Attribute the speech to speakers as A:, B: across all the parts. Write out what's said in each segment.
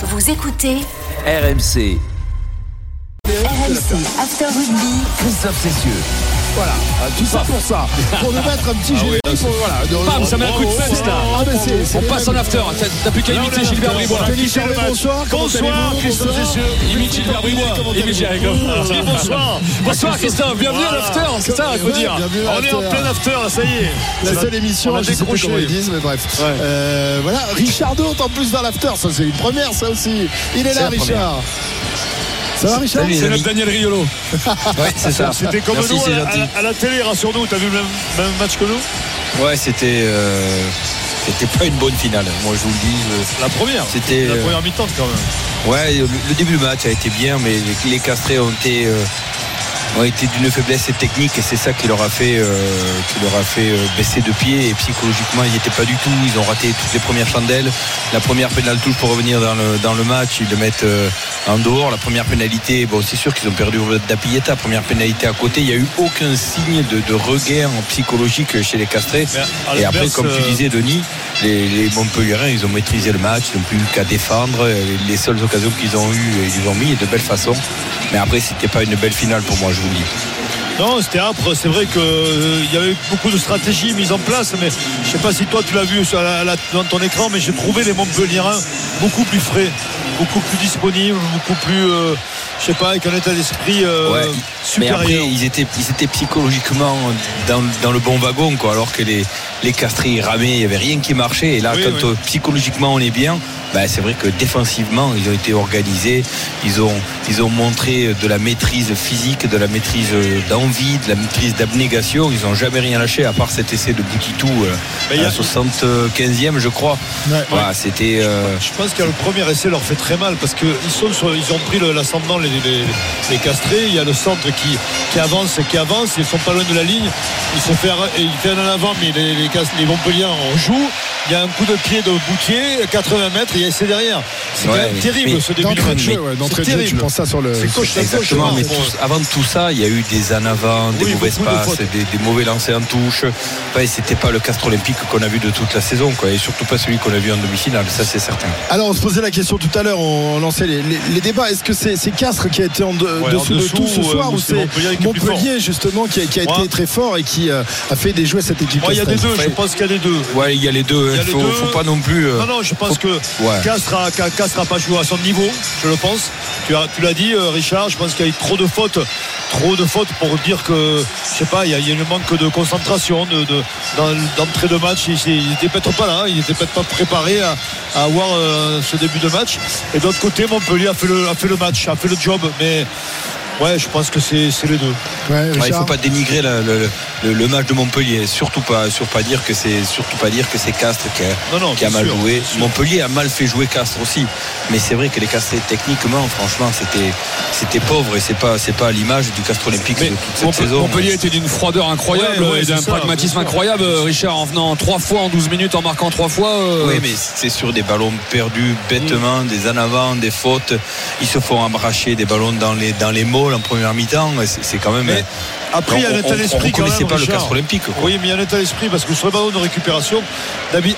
A: Vous écoutez
B: RMC,
A: RMC After Rugby.
B: Christophe Cessieux.
C: Voilà, Ah, tout ça pour ça. Pour nous mettre un petit pour, voilà, de-
D: Bam, ça met un coup de fesse là.
C: Ah, c'est
D: On passe en after. T'as- plus qu'à imiter Gilbert Bribois.
C: Bonsoir.
D: Bonsoir, Christophe. Cessieux. Imite Gilbert Bribois. Imite. Bonsoir. Bonsoir Christophe. Bienvenue à l'after. C'est ça qu'il faut dire. On est en plein after ça y est.
C: La seule émission, je sais
D: décroché.
C: comment ils disent, mais bref. Euh, voilà, Richard D'autre en plus dans l'after, ça c'est une première, ça aussi. Il est là. Richard. Ça va, Richard
D: C'est notre Daniel Riolo.
B: Ouais, c'est ça.
E: C'était comme
B: Merci,
E: nous à,
B: gentil.
E: à- à la télé, rassure-nous, t'as vu le même, même match que nous?
B: Ouais, c'était. euh, C'était pas une bonne finale. Moi, je vous le dis. je-
E: La première.
B: C'était.
E: La
B: euh,
E: première mi-temps quand même.
B: Ouais, le, le début du match a été bien, mais les, les castrés ont été, euh, ont été d'une faiblesse technique et c'est ça qui leur a fait, euh, qui leur a fait euh, baisser de pied et psychologiquement ils n'y étaient pas du tout. Ils ont raté toutes les premières chandelles. La première pénale touche pour revenir dans le, dans le match, ils le mettent euh, en dehors. La première pénalité, bon c'est sûr qu'ils ont perdu d'Apieta. Première pénalité à côté, il n'y a eu aucun signe de, de regain psychologique chez les castrés. Et après, comme tu disais, Denis, les, les ils ont maîtrisé le match, ils n'ont plus qu'à défendre. Les seules occasions qu'ils ont eues, ils les ont mis et de belle façon. Mais après, c'était pas une belle finale pour moi,
E: Non, c'était âpre. C'est vrai qu'il y avait beaucoup de stratégies mises en place, mais je sais pas si toi tu l'as vu dans ton écran, mais j'ai trouvé les Montpelliérains beaucoup plus frais, beaucoup plus disponibles, beaucoup plus, euh, je sais pas, avec un état d'esprit euh,
B: Ouais, mais
E: supérieur.
B: après, ils étaient, ils étaient psychologiquement dans, dans le bon wagon, quoi. Alors que les, les castrés ramaient, il n'y avait rien qui marchait. Et là,
E: Oui,
B: quand
E: oui.
B: euh, psychologiquement on est bien, bah, c'est vrai que défensivement, ils ont été organisés. Ils ont, ils ont montré de la maîtrise physique, de la maîtrise euh, d'envie, de la maîtrise d'abnégation. Ils n'ont jamais rien lâché, à part cet essai de Boutitou euh,
E: il y
B: à
E: a-
B: la 75e, je crois.
C: Ouais.
B: Voilà, c'était. euh,
E: Je le premier essai leur fait très mal parce qu'ils ils ont pris l'ascendant les, les, les castrés. Il y a le centre qui, qui avance qui avance. Ils sont pas loin de la ligne. Il se fait un en avant, mais les, les, les Montpellier en jouent. Il y a un coup de pied de Boutier, 80 mètres, il y a essai derrière. C'est
B: Ouais,
E: quand même
B: mais-
E: terrible
B: mais
E: ce début de match.
C: ouais,
E: C'est
C: jeu, tu
E: terrible.
C: penses ça sur le.
E: C'est coach-
B: Exactement, mais tout- avant tout ça, il y a eu des en avant, des
E: Oui,
B: mauvais
E: beaucoup de
B: espaces,
E: fautes.
B: des, des mauvais lancers en touche. Enfin, c'était pas le castre olympique qu'on a vu de toute la saison, quoi, et surtout pas celui qu'on a vu en demi-finale, ça c'est certain.
C: Alors, on se posait la question tout à l'heure, on lançait les, les- les débats. Est-ce que c'est c'est Castres qui a été en, de-
E: Ouais,
C: dessous,
E: en
C: de tout ce
E: euh,
C: soir
E: ou
C: ou
E: c'est Montpellier est
C: justement, qui a, qui a
E: Moi-
C: été très fort et qui euh, a fait déjouer cette équipe
E: il y a des deux. Je pense qu'il y a des deux.
B: Ouais, il y a les deux,
E: Il
B: faut, faut pas non plus. euh,
E: Non, non, je pense que
B: Ouais.
E: Castres a, Ca- Castres a pas joué à son niveau, je le pense. Tu, as- tu l'as dit, euh, Richard, je pense qu'il y a eu trop de fautes, trop de fautes pour dire que, je sais pas, il y a, il y a un manque de concentration, de, de- dans- d'entrée de match. Il n'était peut-être pas là, il n'était peut-être pas préparé à, à avoir euh, ce début de match. Et d'autre côté, Montpellier a fait, le, a fait le match, a fait le job, mais ouais, je pense que c'est, c'est les deux.
C: Ouais,
B: Ouais, il
C: Richard
B: faut pas dénigrer la- le, le- le match de Montpellier, surtout pas, sur pas dire que c'est surtout pas dire que c'est Castres qui a,
E: Non, non,
B: qui a
E: bien
B: mal
E: sûr,
B: joué. Montpellier a mal fait jouer Castres aussi, mais c'est vrai que les Castrés techniquement, franchement, c'était c'était pauvre et c'est pas c'est pas à l'image du Castre olympique de toute cette saison.
D: Montpellier était d'une froideur incroyable
E: Ouais, ouais,
D: et d'un pragmatisme incroyable. Richard, en venant trois fois en 12 minutes, en marquant trois fois. euh,
B: Oui, mais c'est sur des ballons perdus bêtement, des en avant, des fautes. Ils se font embracher des ballons dans les, dans les en première mi-temps. C'est- quand même.
E: Mais Après, il y a
B: on-
E: un état d'esprit
B: On
E: même,
B: pas le castre olympique. quoi.
E: Oui, mais il y a un état d'esprit parce que sur le ballon de récupération,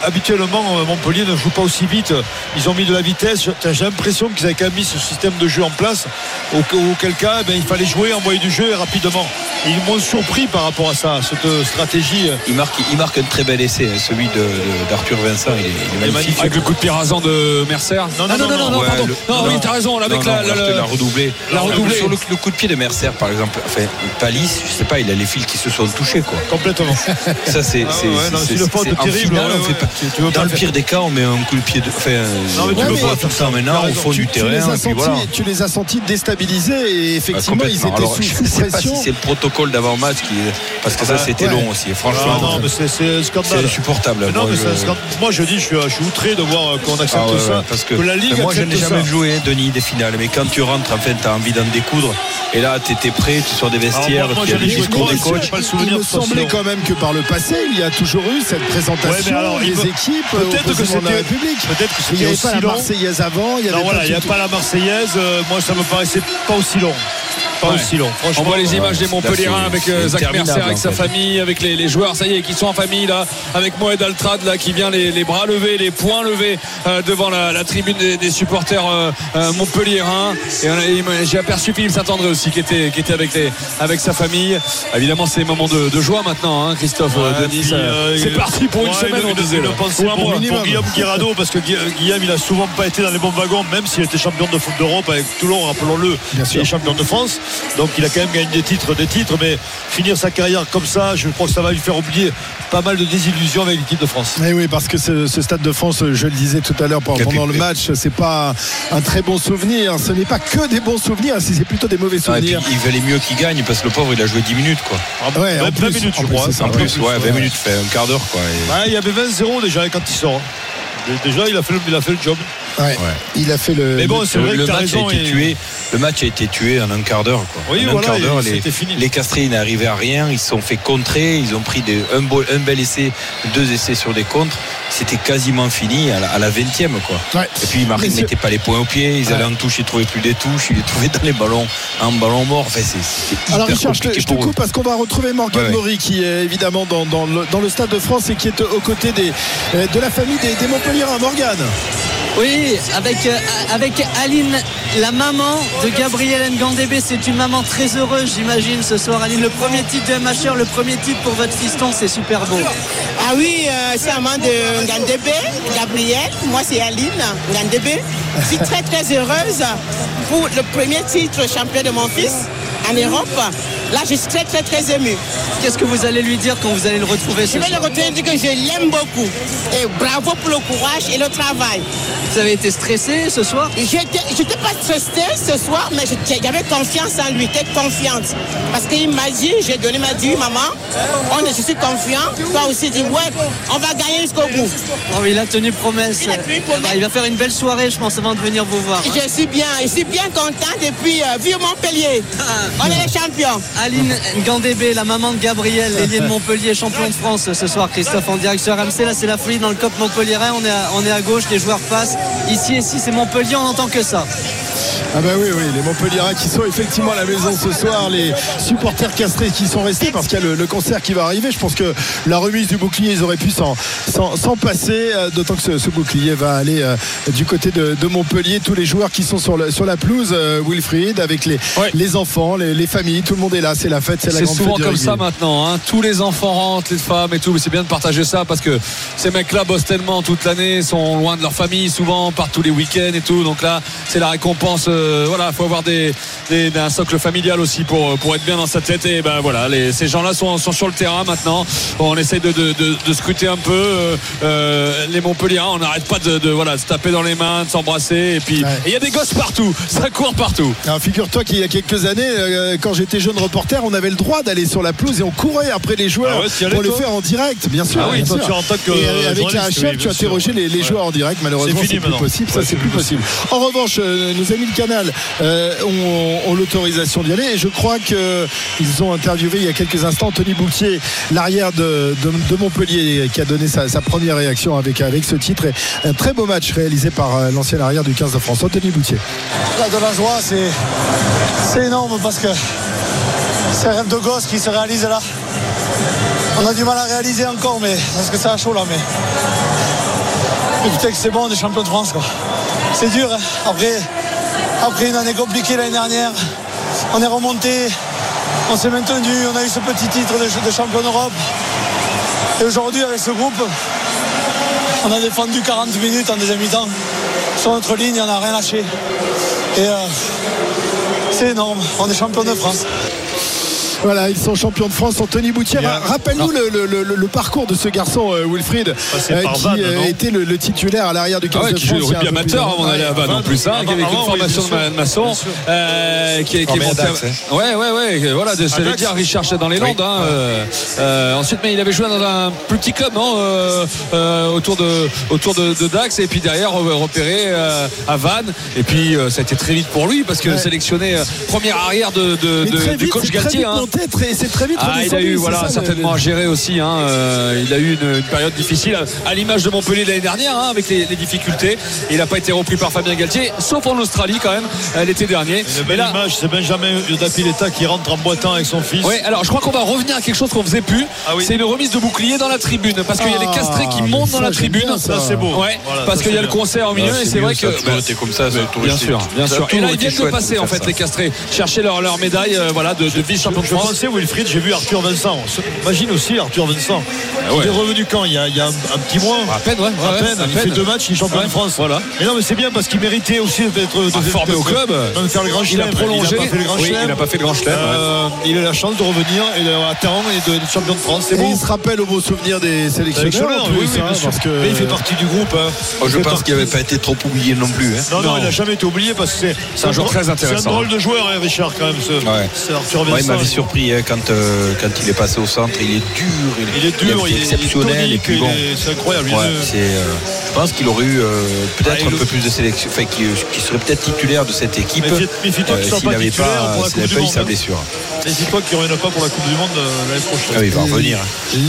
E: habituellement, euh, Montpellier ne joue pas aussi vite. Ils ont mis de la vitesse. J'ai l'impression qu'ils avaient quand même mis ce système de jeu en place. Au- Auquel cas, eh ben, il fallait jouer, envoyer du jeu et rapidement. Et ils m'ont surpris par rapport à ça, cette euh, stratégie.
B: Il marque, il marque un très bel essai, hein, celui de- de- d'Arthur Vincent. Il est, il est magnifique.
D: Avec le coup de pied rasant de Mercer.
E: Non, non,
D: Ah, non, non, non, non,
B: Ouais,
D: pardon.
B: le-
D: Non, oui, t'as raison. Avec
B: Non,
D: la,
B: non,
D: la-
B: Arthur
D: la-
B: l'a redoublé.
D: l'a redoublé.
B: Sur le, le coup de pied de Mercer, par exemple, enfin, Palis, je sais pas, il a les fils qui se sont touchés, quoi.
E: Complètement.
B: Ça, c'est
E: Ah ouais, faute
B: c'est- en
E: terrible,
B: finale,
E: ouais,
B: on fait
E: ouais.
B: pas-
E: Tu- tu veux
B: Dans le pire des cas, on met un coup de pied de. Enfin,
E: Non, mais tu
B: le
E: faire
B: tout
E: ça.
B: maintenant au fond du terrain.
C: tu les as sentis déstabilisés et
B: Ah,
C: effectivement ils étaient sous, pression.
B: si c'est le protocole d'avant-match qui parce que ça
E: bah,
B: c'était long aussi.
E: Ah,
B: Franchement,
E: mais c'est scandale.
B: insupportable. Moi, je-
E: dis, je suis, outré de voir euh, qu'on accepte
B: Ah
E: ça.
B: parce que,
E: la Ligue
B: moi je n'ai jamais joué Denis des finales mais quand tu rentres en fait tu as envie d'en découdre et là tu étais prêt tu sors des vestiaires
E: Alors, moi,
B: tu as des discours des coachs
E: j'ai pas le
C: Il
E: souvenir
C: me semblait
E: sinon.
C: quand même que par le passé, il y a toujours eu cette présentation
E: Ouais, alors,
C: des
E: peut-
C: équipes
E: peut-être que c'était-
C: République.
E: peut-être que
C: Il n'y
E: c'était
C: avait pas
E: aussi
C: la. Marseillaise avant, il y avait
E: Non, voilà, il n'y a
C: tout-
E: pas la Marseillaise. euh, moi, ça me paraissait pas aussi long. Pas
D: Ouais.
E: aussi long.
D: On voit les images des Montpellierins avec euh, Zach Mercer, avec sa
B: fait.
D: famille, avec les, les joueurs, ça y est, qui sont en famille là, avec Moed Altrad là, qui vient les, les bras levés, les poings levés euh, devant la, la tribune des, des supporters euh, euh, montpelliérains. Et j'ai aperçu Philippe Saint-André aussi, qui était, qui était avec, les, avec sa famille. Évidemment, c'est moment de, de joie maintenant, hein, Christophe
E: Ouais,
D: Denis. c'est
E: il-
D: parti pour une
E: Ouais,
D: semaine, on disait.
E: pour,
C: minimum.
E: pour Guillaume Guirado parce que Gui- Guillaume il a souvent pas été dans les bons wagons même s'il était champion de foot d'Europe avec Toulon rappelons-le il est champion de France donc il a quand même gagné des titres des titres mais finir sa carrière comme ça je crois que ça va lui faire oublier pas mal de désillusions avec l'équipe de France
C: Eh oui, parce que ce, ce Stade de France, je le disais tout à l'heure pendant le match, c'est pas un très bon souvenir. Ce n'est pas que des bons souvenirs, c'est plutôt des mauvais
B: Ah, et puis,
C: souvenirs.
B: il valait mieux qu'il gagne parce que le pauvre il a joué 10 minutes quoi.
C: Ouais, en
E: 20
C: plus,
E: minutes je crois
C: ça,
B: En
C: ouais.
B: plus, ouais, 20 minutes fait un quart d'heure quoi. Et-
E: Ouais, il y avait 20-0 déjà quand il sort Dé- déjà il a fait le, il a fait le job
C: Ouais. Il a fait le.
E: mais bon
C: le-
E: c'est vrai
B: le
E: que
B: match a été
E: et-
B: tué. Le match a été tué en un quart d'heure.
E: Oui,
B: en
E: voilà,
B: un quart d'heure, les,
E: c'était fini.
B: les Castrés n'arrivaient à rien. Ils se sont fait contrer. Ils ont pris des- un, beau- un bel essai, deux essais sur des contres. C'était quasiment fini à la, à la 20e. Quoi.
C: Ouais.
B: Et puis ils mettaient pas les points au pied. Ils allaient en touche, ils trouvaient plus des touches. Ils les trouvaient dans les ballons, en ballon mort. Enfin, c'est,
C: Alors Richard, je te,
B: compliqué
C: je te
B: pour eux.
C: coupe parce qu'on va retrouver Morgan. Maury qui est évidemment dans, dans le, dans le Stade de France et qui est aux côtés des, euh, de la famille des, des Montpellierins. Morgan.
F: Oui, avec, euh, avec Aline, la maman de Gabriel Ngandébé. C'est une maman très heureuse, j'imagine, ce soir. Aline, le premier titre de MHR, le premier titre pour votre fiston, c'est super beau.
G: Ah oui, euh, c'est maman de Ngandebe, Gabriel. Moi, c'est Aline Ngandebe. Je suis très, très heureuse pour le premier titre champion de mon fils en Europe. Là, je suis très, très, très émue.
F: Qu'est-ce que vous allez lui dire quand vous allez le retrouver
G: Je
F: ce
G: vais le
F: soir
G: retenir dire que je l'aime beaucoup. Et bravo pour le courage et le travail.
F: Vous avez été stressé ce soir
G: J'étais j'étais pas stressée ce soir, mais j'avais confiance en lui, j'étais confiante. Parce qu'il m'a dit, j'ai donné, il m'a dit, maman, on est, je suis confiant. Toi aussi, dis, ouais, on va gagner jusqu'au bout.
F: Oh, Il a tenu promesse.
G: Il a tenu promesse.
F: Bah, il va faire une belle soirée, je pense, avant de venir vous voir.
G: Je suis bien, je suis bien contente et puis euh, vive Montpellier. On est les champions.
F: Aline Ngandébé, la maman de Gabriel, l'ailier de Montpellier, champion de France ce soir, Christophe, en direct sur RMC. Là, c'est la folie dans le COP Montpellierin. On est à, gauche, les joueurs passent. Ici, ici, c'est Montpellier, on n'entend que ça.
C: Ah bah oui, oui, les Montpellierins qui sont effectivement à la maison ce soir, les supporters castrés qui sont restés parce qu'il y a le, le concert qui va arriver. Je pense que la remise du bouclier, ils auraient pu s'en, passer, euh, d'autant que ce, ce bouclier va aller euh, du côté de, de Montpellier. Tous les joueurs qui sont sur, le- sur la pelouse, euh, Wilfried, avec les,
D: Ouais.
C: les enfants, les, les familles, tout le monde est là, c'est la fête, c'est la
D: C'est
C: grande
D: souvent
C: fête
D: comme ça maintenant. hein. Tous les enfants rentrent, les femmes et tout. Mais c'est bien de partager ça parce que ces mecs-là bossent tellement toute l'année, sont loin de leur famille souvent, partent tous les week-ends et tout. Donc là, c'est la récompense. euh, voilà, faut avoir des, des- un socle familial aussi pour, pour être bien dans sa tête. Et ben voilà, les- ces gens-là sont, sont sur le terrain maintenant. On essaye de, de, de- de scruter un peu euh, euh, les Montpellier. On n'arrête pas de, de, voilà, de se taper dans les mains, de s'embrasser. Et puis,
C: Ouais.
D: il y a des gosses partout. Ça court partout.
C: Alors figure-toi qu'il y a quelques années, euh, quand j'étais jeune reporter, on avait le droit d'aller sur la pelouse et on courait après les joueurs
E: Ah ouais,
C: pour les faire en direct, bien sûr.
E: Ah oui,
C: bien
E: toi,
C: sûr.
E: tu en tant que,
C: Et
E: euh,
C: avec la HF,
E: oui,
C: tu interrogeais les, les
E: Ouais.
C: joueurs en direct. Malheureusement,
E: C'est
C: plus possible. Ça, c'est
E: c'est
C: plus possible. En revanche, euh, nos amis de Euh, ont, l'autorisation d'y aller et je crois qu'ils ont interviewé il y a quelques instants Anthony Bouquier, l'arrière de, Montpellier, qui a donné sa, première réaction avec, avec ce titre. Et un très beau match réalisé par euh, l'ancien arrière du 15 de France, Anthony Boutier.
H: Là, de la joie, c'est, énorme parce que c'est un rêve de gosse qui se réalise là. On a du mal à réaliser encore, mais parce que c'est à chaud là, mais. Écoutez que c'est bon, on est champion de France quoi. C'est dur, hein. après, après une année compliquée l'année dernière, on est remonté, on s'est maintenu, on a eu ce petit titre de, champion d'Europe. Et aujourd'hui, avec ce groupe, on a défendu 40 minutes en deuxième mi-temps. Sur notre ligne, on n'a rien lâché. Et euh, c'est énorme. On est champion de France.
C: Voilà, ils sont champions de France. Anthony ra- rappelle-nous le, le- le- le parcours de ce garçon, euh, Wilfried,
E: Passé par
C: qui
E: Vannes,
C: euh, était le, le titulaire à l'arrière du 15
D: Ah ouais,
C: de
D: qui
C: France.
D: joue
C: a
D: rugby amateur avant
C: an.
D: d'aller à Vannes en plus, hein, qui avait une formation de maçon, euh, qui est, qui monté.
B: Hein.
D: Ouais, ouais, ouais, voilà, de, j'allais
E: Dax.
D: dire Richard c'est dans les Landes. hein, euh, euh, ensuite, mais il avait joué dans un plus petit club, non, euh, euh, autour de autour de, de Dax, et puis derrière re- repéré euh, à Vannes, et puis euh, ça a été très vite pour lui parce que
C: Ouais.
D: sélectionné euh, première arrière de, de- de- du coach Galtier. hein.
C: Pour tête et c'est très vite
D: Ah, il a eu
C: c'est
D: voilà,
C: ça, le-
D: certainement à gérer aussi. hein, euh, il a eu une, une période difficile à l'image de Montpellier l'année dernière hein, avec les, les difficultés. Il n'a pas été repris par Fabien Galtier, sauf en Australie quand même euh, l'été dernier.
E: Une
D: Mais
E: belle
D: là,
E: image, c'est Benjamin Dapileta qui rentre en boitant avec son fils.
D: Ouais, alors je crois qu'on va revenir à quelque chose qu'on faisait plus.
E: Ah oui.
D: C'est une remise de bouclier dans la tribune. Parce qu'il y a les
C: Ah,
D: castrés qui montent dans la tribune.
C: bien ça.
E: Ça, c'est beau.
D: Ouais,
E: Voilà,
D: parce qu'il y a le concert au milieu et c'est vrai
B: ça
D: que.
B: été comme ça, toujours
D: Bien
B: été-
D: sûr, bien sûr. Et là, ils
B: été
D: viennent de passer en fait, les castrés, chercher leur, leur médaille euh, voilà, de, de vice-champion de
E: Wilfried, j'ai vu Arthur Vincent. Imagine aussi Arthur Vincent.
D: Ah ouais.
E: Il est revenu quand il y a, il y a un, petit mois.
D: À peine, ouais.
E: À
D: ouais,
E: peine,
D: à
E: il fait deux matchs, il est champion
D: Ouais,
E: de France.
D: voilà.
E: Mais non, mais c'est bien parce qu'il méritait aussi d'être
D: Ah, formé au club.
E: de faire le grand
D: Il a prolongé.
E: Il n'a pas fait le grand
D: Oui,
E: chelem.
D: il n'a pas fait le grand chelem, ouais.
E: Euh, Il a la chance de revenir et de, à temps et de- d'être champion de France. C'est
C: Et
E: bon.
C: il se rappelle au beau souvenir des sélectionneurs.
E: Oui, oui,
C: hein,
E: bien sûr.
C: parce que
E: Mais il fait partie du groupe. hein.
B: Oh, je pense qu'il n'avait pas été trop oublié non plus. hein.
E: Non, non,
D: Non.
E: il n'a jamais été oublié parce que c'est
D: un joueur très intéressant.
E: C'est un drôle de joueur, Richard, quand même. C'est Arthur
B: Ouais, il
E: Vincent.
B: m'avait surpris hein, quand, euh, quand il est passé au centre. Il est dur,
E: Il est dur, il est,
B: exceptionnel.
E: il est
B: et bon,
E: c'est incroyable.
B: ouais,
E: est-
B: euh, je pense qu'il aurait eu euh, peut-être un peu plus de sélection, enfin, qui, qui serait peut-être titulaire de cette équipe s'il n'avait pas, pas eu sa
E: hein.
B: Blessure.
E: N'hésite-toi qu'il ne revienne pas pour la Coupe du Monde euh, l'année prochaine.
B: Ah oui, il va revenir.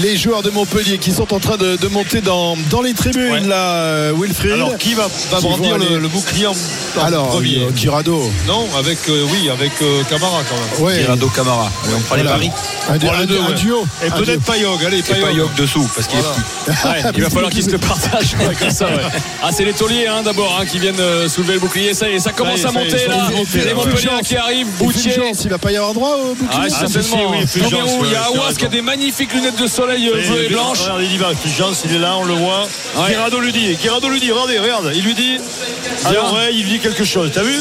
C: les joueurs de Montpellier qui sont en train de, de monter dans, dans les tribunes,
E: Ouais.
C: là, euh, Wilfried.
E: Alors, qui va, va
C: Qui
E: brandir le, le bouclier en, en
C: Alors,
E: premier
C: euh, Girado.
E: Non, avec, euh, oui, avec euh, Camara quand même.
C: Ouais.
B: Tirado Camara. Allez, on prend les
C: Voilà.
B: paris.
C: Un, du-
E: Voilà
C: un-
E: deux,
C: un
E: ouais.
C: duo.
E: Et peut-être Payog. Allez,
B: Et
E: Payog.
B: Payog dessous, parce qu'il
E: Voilà.
B: est petit.
D: Ouais, il va falloir qu'ils se le partagent ouais, comme ça. ouais. Ah, c'est les tauliers hein, d'abord hein, qui viennent euh, soulever le bouclier. Ça y est, ça commence
E: y est,
D: à monter là. Les. Montpellier qui arrivent,
C: Boutier. Il va pas y avoir droit au
D: Ah,
E: Ah,
D: certainement.
E: si, oui,
D: il y a Awas qui a des magnifiques lunettes de soleil euh, bleues et blanches.
E: Regarde, il y va. Fulgence, il est là, on le voit.
D: Ouais.
E: Guirado lui dit. Guirado lui dit, regardez, regarde. Il lui dit. À l'oreille, il lui dit quelque chose. T'as vu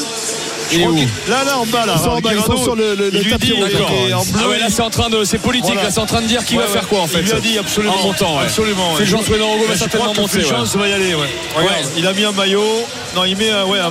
D: Il est où
E: Là, là, en bas, là.
C: Ils sont en bas, ils sont sur le- le-
E: il
C: le
E: lui
C: tapis
E: dit,
C: rouge,
E: il est
C: d'accord.
E: en bleu,
D: Ah ouais, là c'est en train de, c'est politique,
E: Voilà.
D: là c'est en train de dire qui
E: Ouais,
D: va faire quoi en fait.
E: Il lui a dit absolument.
D: En montant, ouais.
E: Absolument. ouais.
D: Fulgence Wenorogo va
E: Je
D: certainement monter. ouais.
E: Fulgence va y aller, ouais. Regarde,
D: Ouais.
E: Il a mis un maillot. Non, il met un- ouais, un-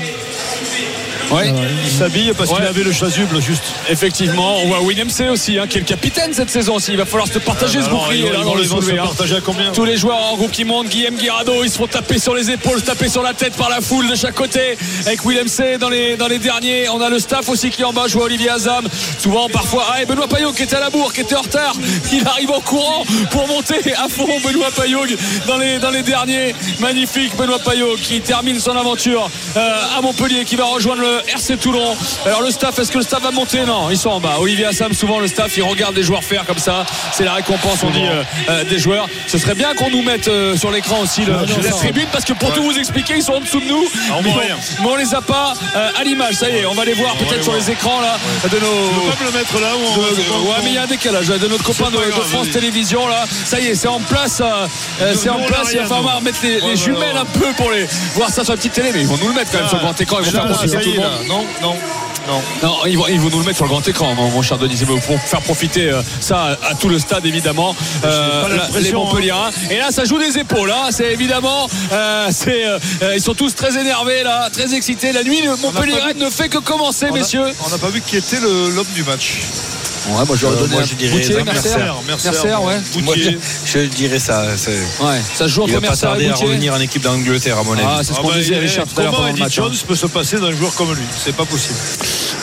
D: Ouais.
E: il s'habille parce qu'il avait le chasuble juste.
D: Effectivement, on voit William C aussi, hein, qui est le capitaine cette saison aussi. Il va falloir se partager ce
E: Alors,
D: bouclier là dans le soulevé. hein.
E: combien
D: Tous les joueurs en groupe qui montent, Guillaume Guirado, ils se font taper sur les épaules, se taper sur la tête par la foule de chaque côté. Avec Willem C dans les, dans les derniers. On a le staff aussi qui est en bas, vois Olivier Azam. Souvent, parfois, ah, et Benoît Payot qui était à la bourre, qui était en retard. Il arrive en courant pour monter à fond Benoît Payot dans les, dans les derniers. Magnifique Benoît Payot qui termine son aventure euh, à Montpellier, qui va rejoindre le RC Toulon. Alors le staff, est-ce que le staff va monter? Non, ils sont en bas. Olivier Assam, souvent le staff, il regarde les joueurs faire comme ça. C'est la récompense, on dit, euh, euh, des joueurs. Ce serait bien qu'on nous mette euh, sur l'écran aussi le,
C: non,
D: la tribune, parce que pour tout vous expliquer, ils sont en dessous de nous.
E: Ah, on
D: mais, on,
E: rien.
D: mais on les a pas euh, à l'image. Ça y est, on va les voir peut-être sur
E: voir.
D: les écrans là de
E: On
D: nos.
E: peut pas me le mettre là où on
D: de-
E: va-
D: de- ouais mais il y a un décalage de notre copain de, France. Télévisions là ça y est c'est en place euh, euh, c'est en
E: on
D: place il va falloir mettre les,
E: Ouais,
D: jumelles un peu pour les voir ça sur la petite télé mais ils vont nous le mettre quand même sur le grand écran ils vont faire profiter tout le monde.
E: Non, non, non.
D: non, ils vont, ils vont nous le mettre sur le grand écran, mon, mon cher Denis, pour faire profiter euh, ça à, à tout le stade, évidemment. Euh, la- les
E: hein.
D: Montpelliérains. Et là, ça joue des épaules. Hein. C'est évidemment, euh, c'est, ils sont tous très énervés là, très excités. La nuit, le Montpellier ne fait que commencer,
E: On a-
D: messieurs.
E: On n'a pas vu qui était l'homme du match.
D: Ouais, moi
B: Euh, moi, je dirais
D: Boutier,
B: Mercer.
D: Mercer,
E: Mercer,
D: Mercer, ouais.
B: Moi, je,
E: Boutier.
B: je dirais ça.
D: Ouais, ça se joue
B: Il
D: entre
B: va pas tarder à revenir en équipe d'Angleterre, à mon avis.
D: Ah, c'est ce
E: Ah
D: qu'on
E: bah,
D: disait,
E: il-
D: Richard, tout à l'heure
E: Comment
D: pendant le
E: Eddie
D: match. hein.
E: Jones peut se passer d'un joueur comme lui C'est pas possible.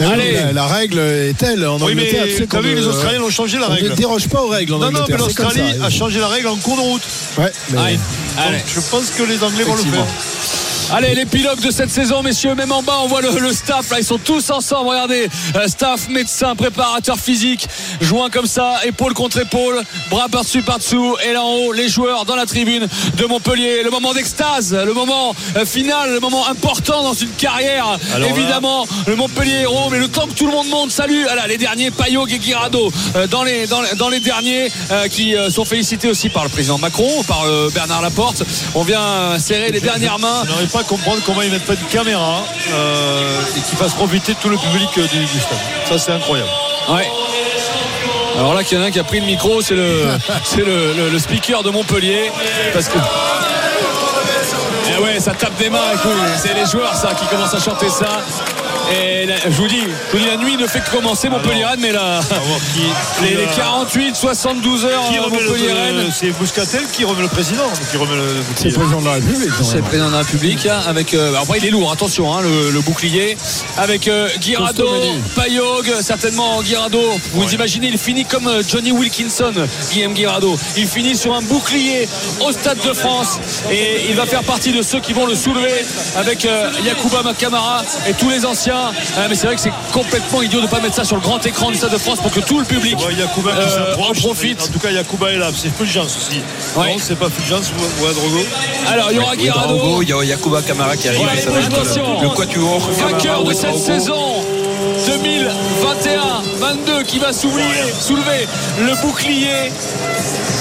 C: Mais
D: Allez.
C: la, la règle est telle en
E: Oui, mais
C: tu sais
E: vu, les Australiens ont changé la
C: On ne
E: règle.
C: déroge pas aux règles en
E: Non, non, mais l'Australie a changé la règle en cours de route.
C: Ouais, mais-
D: Allez.
E: Je pense que les Anglais vont le faire.
D: Allez, l'épilogue de cette saison, messieurs, même en bas, on voit le, le staff, là, ils sont tous ensemble, regardez, Euh, staff, médecin, préparateur physique, joint comme ça, épaule contre épaule, bras par-dessus, par-dessous, et là en haut, les joueurs dans la tribune de Montpellier, le moment d'extase, le moment euh, final, le moment important dans une carrière,
E: Alors là-
D: évidemment, le Montpellier héros, mais le temps que tout le monde monte, salut, voilà, les derniers, Payot et Guirado, euh, dans, les, dans, les- dans les derniers, euh, qui euh, sont félicités aussi par le président Macron, par euh, Bernard Laporte, on vient serrer les dernières mains,
E: pas comprendre comment ils mettent pas de caméra euh, et qu'ils fassent profiter tout le public euh, du, du stade. Ça, c'est incroyable.
D: Ouais. Alors là, qu'il y en a un qui a pris le micro, c'est le, c'est le, le- le speaker de Montpellier. Parce que. Eh ouais, ça tape des mains. C'est les joueurs, ça, qui commencent à chanter ça. Et la- je vous dis, je vous dis, la nuit ne fait que commencer Montpellier Rennes, mais là,
E: qui-
D: les,
E: qui,
D: les
E: euh,
D: 48, 72 heures
E: Qui remet le-
D: Montpellier Rennes.
E: le- C'est Mouscatel qui remet le président, qui remet le
C: C'est le président de la République.
D: C'est le président de la République hein, avec euh, alors après il est lourd attention hein, le, le bouclier avec euh, Guirado. Payog certainement Guirado vous imaginez il finit comme euh, Johnny Wilkinson Guillaume Guirado il finit sur un bouclier au Stade de France et il va faire partie de ceux qui vont le soulever avec euh, Yacouba Makamara et tous les anciens Ah, mais c'est vrai que c'est complètement idiot de ne pas mettre ça sur le grand écran du Stade de France pour que tout le public
E: Yacouba
D: euh, en profite
E: En tout cas, Yacouba est là. C'est Fulgence aussi.
D: Ouais.
E: Non, c'est pas Fulgence ou ou Adrogo.
D: alors il y aura
B: Oui,
D: Guirado
B: Drago, il y a Yakuba Kamara qui arrive.
D: Ouais,
B: et ça va être
D: attention.
B: le, quatuor.
D: vainqueur de
B: Kamara,
D: cette saison 2021-22 qui va soulever, soulever le bouclier.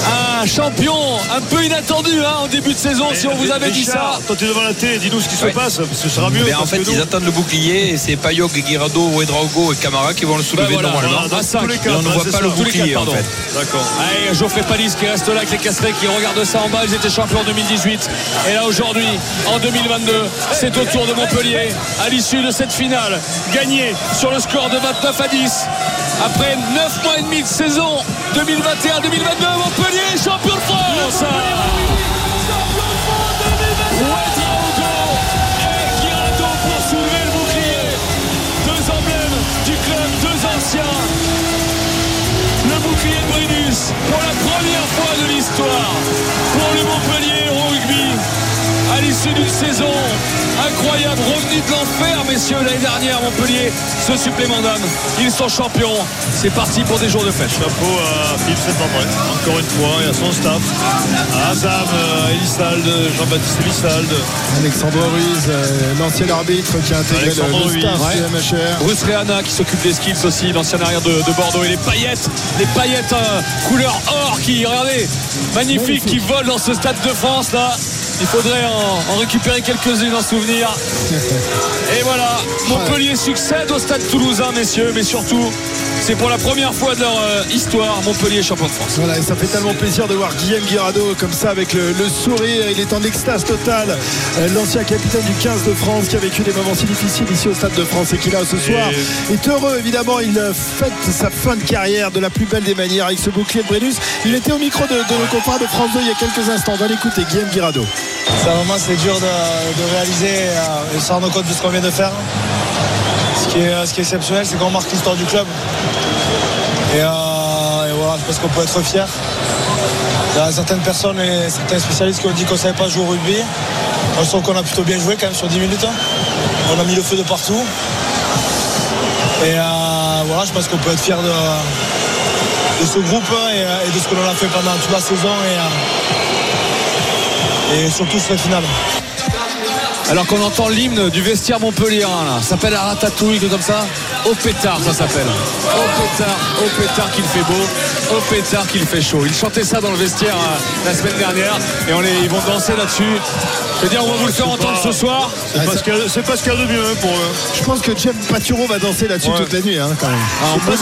D: Un champion un peu inattendu hein, en début de saison, si on vous avait dit ça.
E: Toi, tu es devant la télé, dis-nous ce qui se passe. Ce sera mieux.
B: Mais en fait, ils attendent le bouclier et c'est Payog, Guirado, Ouedraogo et Kamara qui vont le soulever
D: Ben voilà,
B: normalement.
E: Voilà,
B: Et on ne voit pas
E: ça.
B: le bouclier
D: quatre,
B: en fait.
E: D'accord.
D: Allez, Geoffrey Palis qui reste là avec les castrés qui regardent ça en bas. Ils étaient champions en 2018. Et là aujourd'hui, en 2022, c'est au tour de Montpellier à l'issue de cette finale. Gagné sur le score de 29 à 10. Après 9 mois et demi de saison 2021-2022, Montpellier champion de France. Et Guirado pour soulever le bouclier. Deux emblèmes du club, deux anciens le bouclier de Brennus pour la première fois de l'histoire pour le Montpellier rugby à l'issue d'une saison incroyable revenu de l'enfer messieurs l'année dernière Montpellier ce supplément d'âme ils sont champions c'est parti pour des jours de fête
E: Chapeau à Philippe Saint-André, encore une fois, et à son staff. À Azam, à Elissalde, Jean-Baptiste Elissalde.
C: Alexandre Ruiz, euh, l'ancien arbitre qui a intégré le,
E: Alexandre
C: le staff
E: ouais.
C: du MHR.
D: Bruce Reana qui s'occupe des skills aussi, l'ancien arrière de, de Bordeaux et les paillettes, les paillettes euh, couleur or qui, regardez, magnifiques, qui volent dans ce stade de France là. Il faudrait en, récupérer quelques-unes en souvenir. Et voilà, Montpellier succède au stade toulousain, messieurs, mais surtout, c'est pour la première fois de leur euh, histoire, Montpellier est champion de France.
C: Voilà, et ça fait tellement plaisir de voir Guillaume Guirado comme ça avec le, le sourire. Il est en extase totale. Euh, L'ancien capitaine du 15 de France qui a vécu des moments si difficiles ici au Stade de France et qui là ce soir est heureux évidemment. Il euh, fête sa fin de carrière de la plus belle des manières avec ce bouclier de Brennus. Il était au micro de, de nos confrères de France 2 il y a quelques instants. On va l'écouter, Guillaume Guirado.
H: C'est un moment, c'est dur de, de réaliser et, euh, et de se rendre compte de ce qu'on vient de faire. Ce qui est, exceptionnel, c'est qu'on marque l'histoire du club. Et, euh, et voilà, je pense qu'on peut être fier. Il y a certaines personnes et certains spécialistes qui ont dit qu'on ne savait pas jouer au rugby. On sent qu'on a plutôt bien joué quand même sur 10 minutes. hein. On a mis le feu de partout. Et euh, voilà, je pense qu'on peut être fier de, ce groupe et, et de ce que l'on a fait pendant toute la saison. Et, euh, et surtout cette finale.
D: Alors qu'on entend l'hymne du vestiaire Montpellier, là, ça s'appelle la ratatouille, comme ça. Au pétard, ça s'appelle. Au pétard, au pétard qu'il fait beau, au pétard qu'il fait chaud. Ils chantaient ça dans le vestiaire euh, la semaine dernière et ils vont danser là-dessus. Je veux dire, on va vous le faire entendre ce soir.
E: C'est pas ce qu'il y a- c'est pas ce qu'il y a de mieux hein, pour eux.
C: Je pense que Jeff Paturo va danser là-dessus
E: Ouais.
C: toute la nuit hein, quand même.
D: Ah, bon,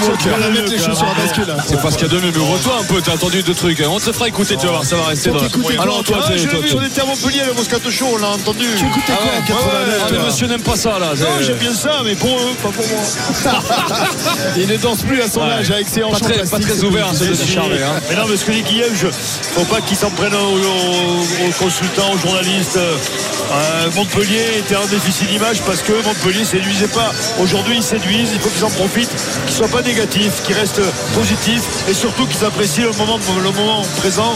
C: mettre les chaussures à bascule. hein.
D: C'est pas ce qu'il y a de mieux, mais ouvre-toi un peu, t'as entendu deux trucs. On te fera écouter, tu vas voir, ça va rester dans Alors, toi,
E: Ah, on était à Montpellier, le Moscato Show, on l'a entendu.
C: Tu écoutais
D: Ah
C: quoi
D: ouais,
C: en 89
D: Ah, mais
C: toi
D: monsieur n'aime pas ça là.
E: Non, j'aime bien ça, mais pour eux, pas pour moi.
C: Il ne danse plus à son âge avec ses hanches
D: Pas très, pas ouvert, ce Charvet. hein.
E: Mais non, mais ce que dit Guillaume, faut pas qu'il s'en prenne aux consultants, aux journalistes. Euh, Montpellier était en déficit d'image parce que Montpellier séduisait pas. Aujourd'hui, ils séduisent. Il faut qu'ils en profitent, qu'ils soient pas négatifs, qu'ils restent positifs et surtout qu'ils apprécient le moment, présent.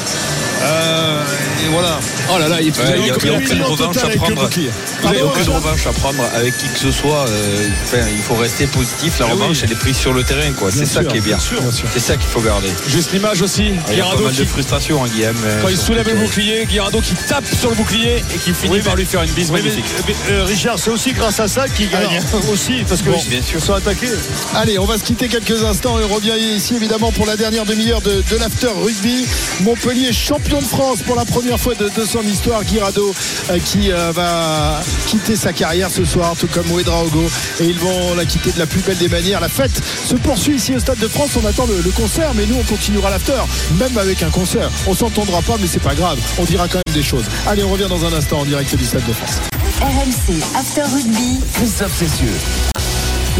E: Euh, voilà.
D: Oh là là, il
B: n'y a, il y a aucune revanche à prendre. Il n'y a aucune
C: Richard
B: revanche à prendre avec qui que ce soit. euh, enfin, il faut rester positif. La
C: oui.
B: revanche, elle est prise sur le terrain. quoi. C'est ça qui est bien.
C: bien sûr, bien sûr.
B: C'est ça qu'il faut garder.
D: Juste l'image aussi.
B: Il y a pas mal
D: qui,
B: de frustration, hein, Guillaume. euh,
D: quand il soulève le bouclier, Guirado qui tape sur le bouclier et qui finit
E: Oui,
D: par lui faire une bise magnifique.
E: euh, Richard, c'est aussi grâce à ça qu'ils gagnent. aussi, parce que ils
B: bien sûr.
E: sont attaqués.
C: Allez, on va se quitter quelques instants et on revient ici évidemment pour la dernière demi-heure de, de l'after rugby. Montpellier champion de France pour la première fois de, de son histoire. Guirado euh, qui euh, va quitter sa carrière ce soir, tout comme Ouedraogo. Et ils vont la quitter de la plus belle des manières. La fête se poursuit ici au Stade de France. On attend le, le concert, mais nous on continuera l'after, même avec un concert. On s'entendra pas, mais c'est pas grave. On dira quand même des choses. Allez, on revient dans un instant en direct du Stade de France.
A: RMC After Rugby.
I: Christophe Cessieux.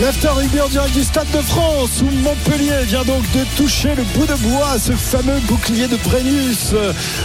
C: L'After Rugby en direct du Stade de France où Montpellier vient donc de toucher le bout de bois, ce fameux bouclier de Brennus.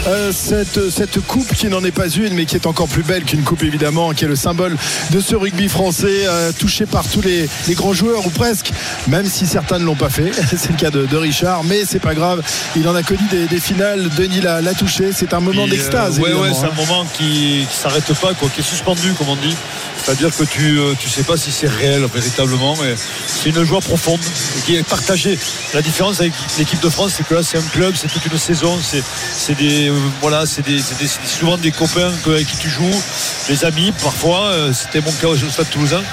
C: Euh, cette, cette coupe qui n'en est pas une mais qui est encore plus belle qu'une coupe évidemment, qui est le symbole de ce rugby français euh, touché par tous les, les, grands joueurs ou presque, même si certains ne l'ont pas fait. C'est le cas de, de Richard, mais c'est pas grave. Il en a connu des, des finales. Denis l'a, l'a touché. C'est un moment d'extase.
E: Euh, ouais, ouais, c'est
C: hein.
E: un moment qui, qui s'arrête pas, quoi, qui est suspendu, comme on dit. C'est-à-dire que tu ne sais pas si c'est réel véritablement, mais c'est une joie profonde qui est partagée. La différence avec l'équipe de France, c'est que là, c'est un club, c'est toute une saison, c'est des, euh, voilà, des, souvent des copains avec qui tu joues, des amis parfois. Euh, c'était mon cas au Stade Toulousain.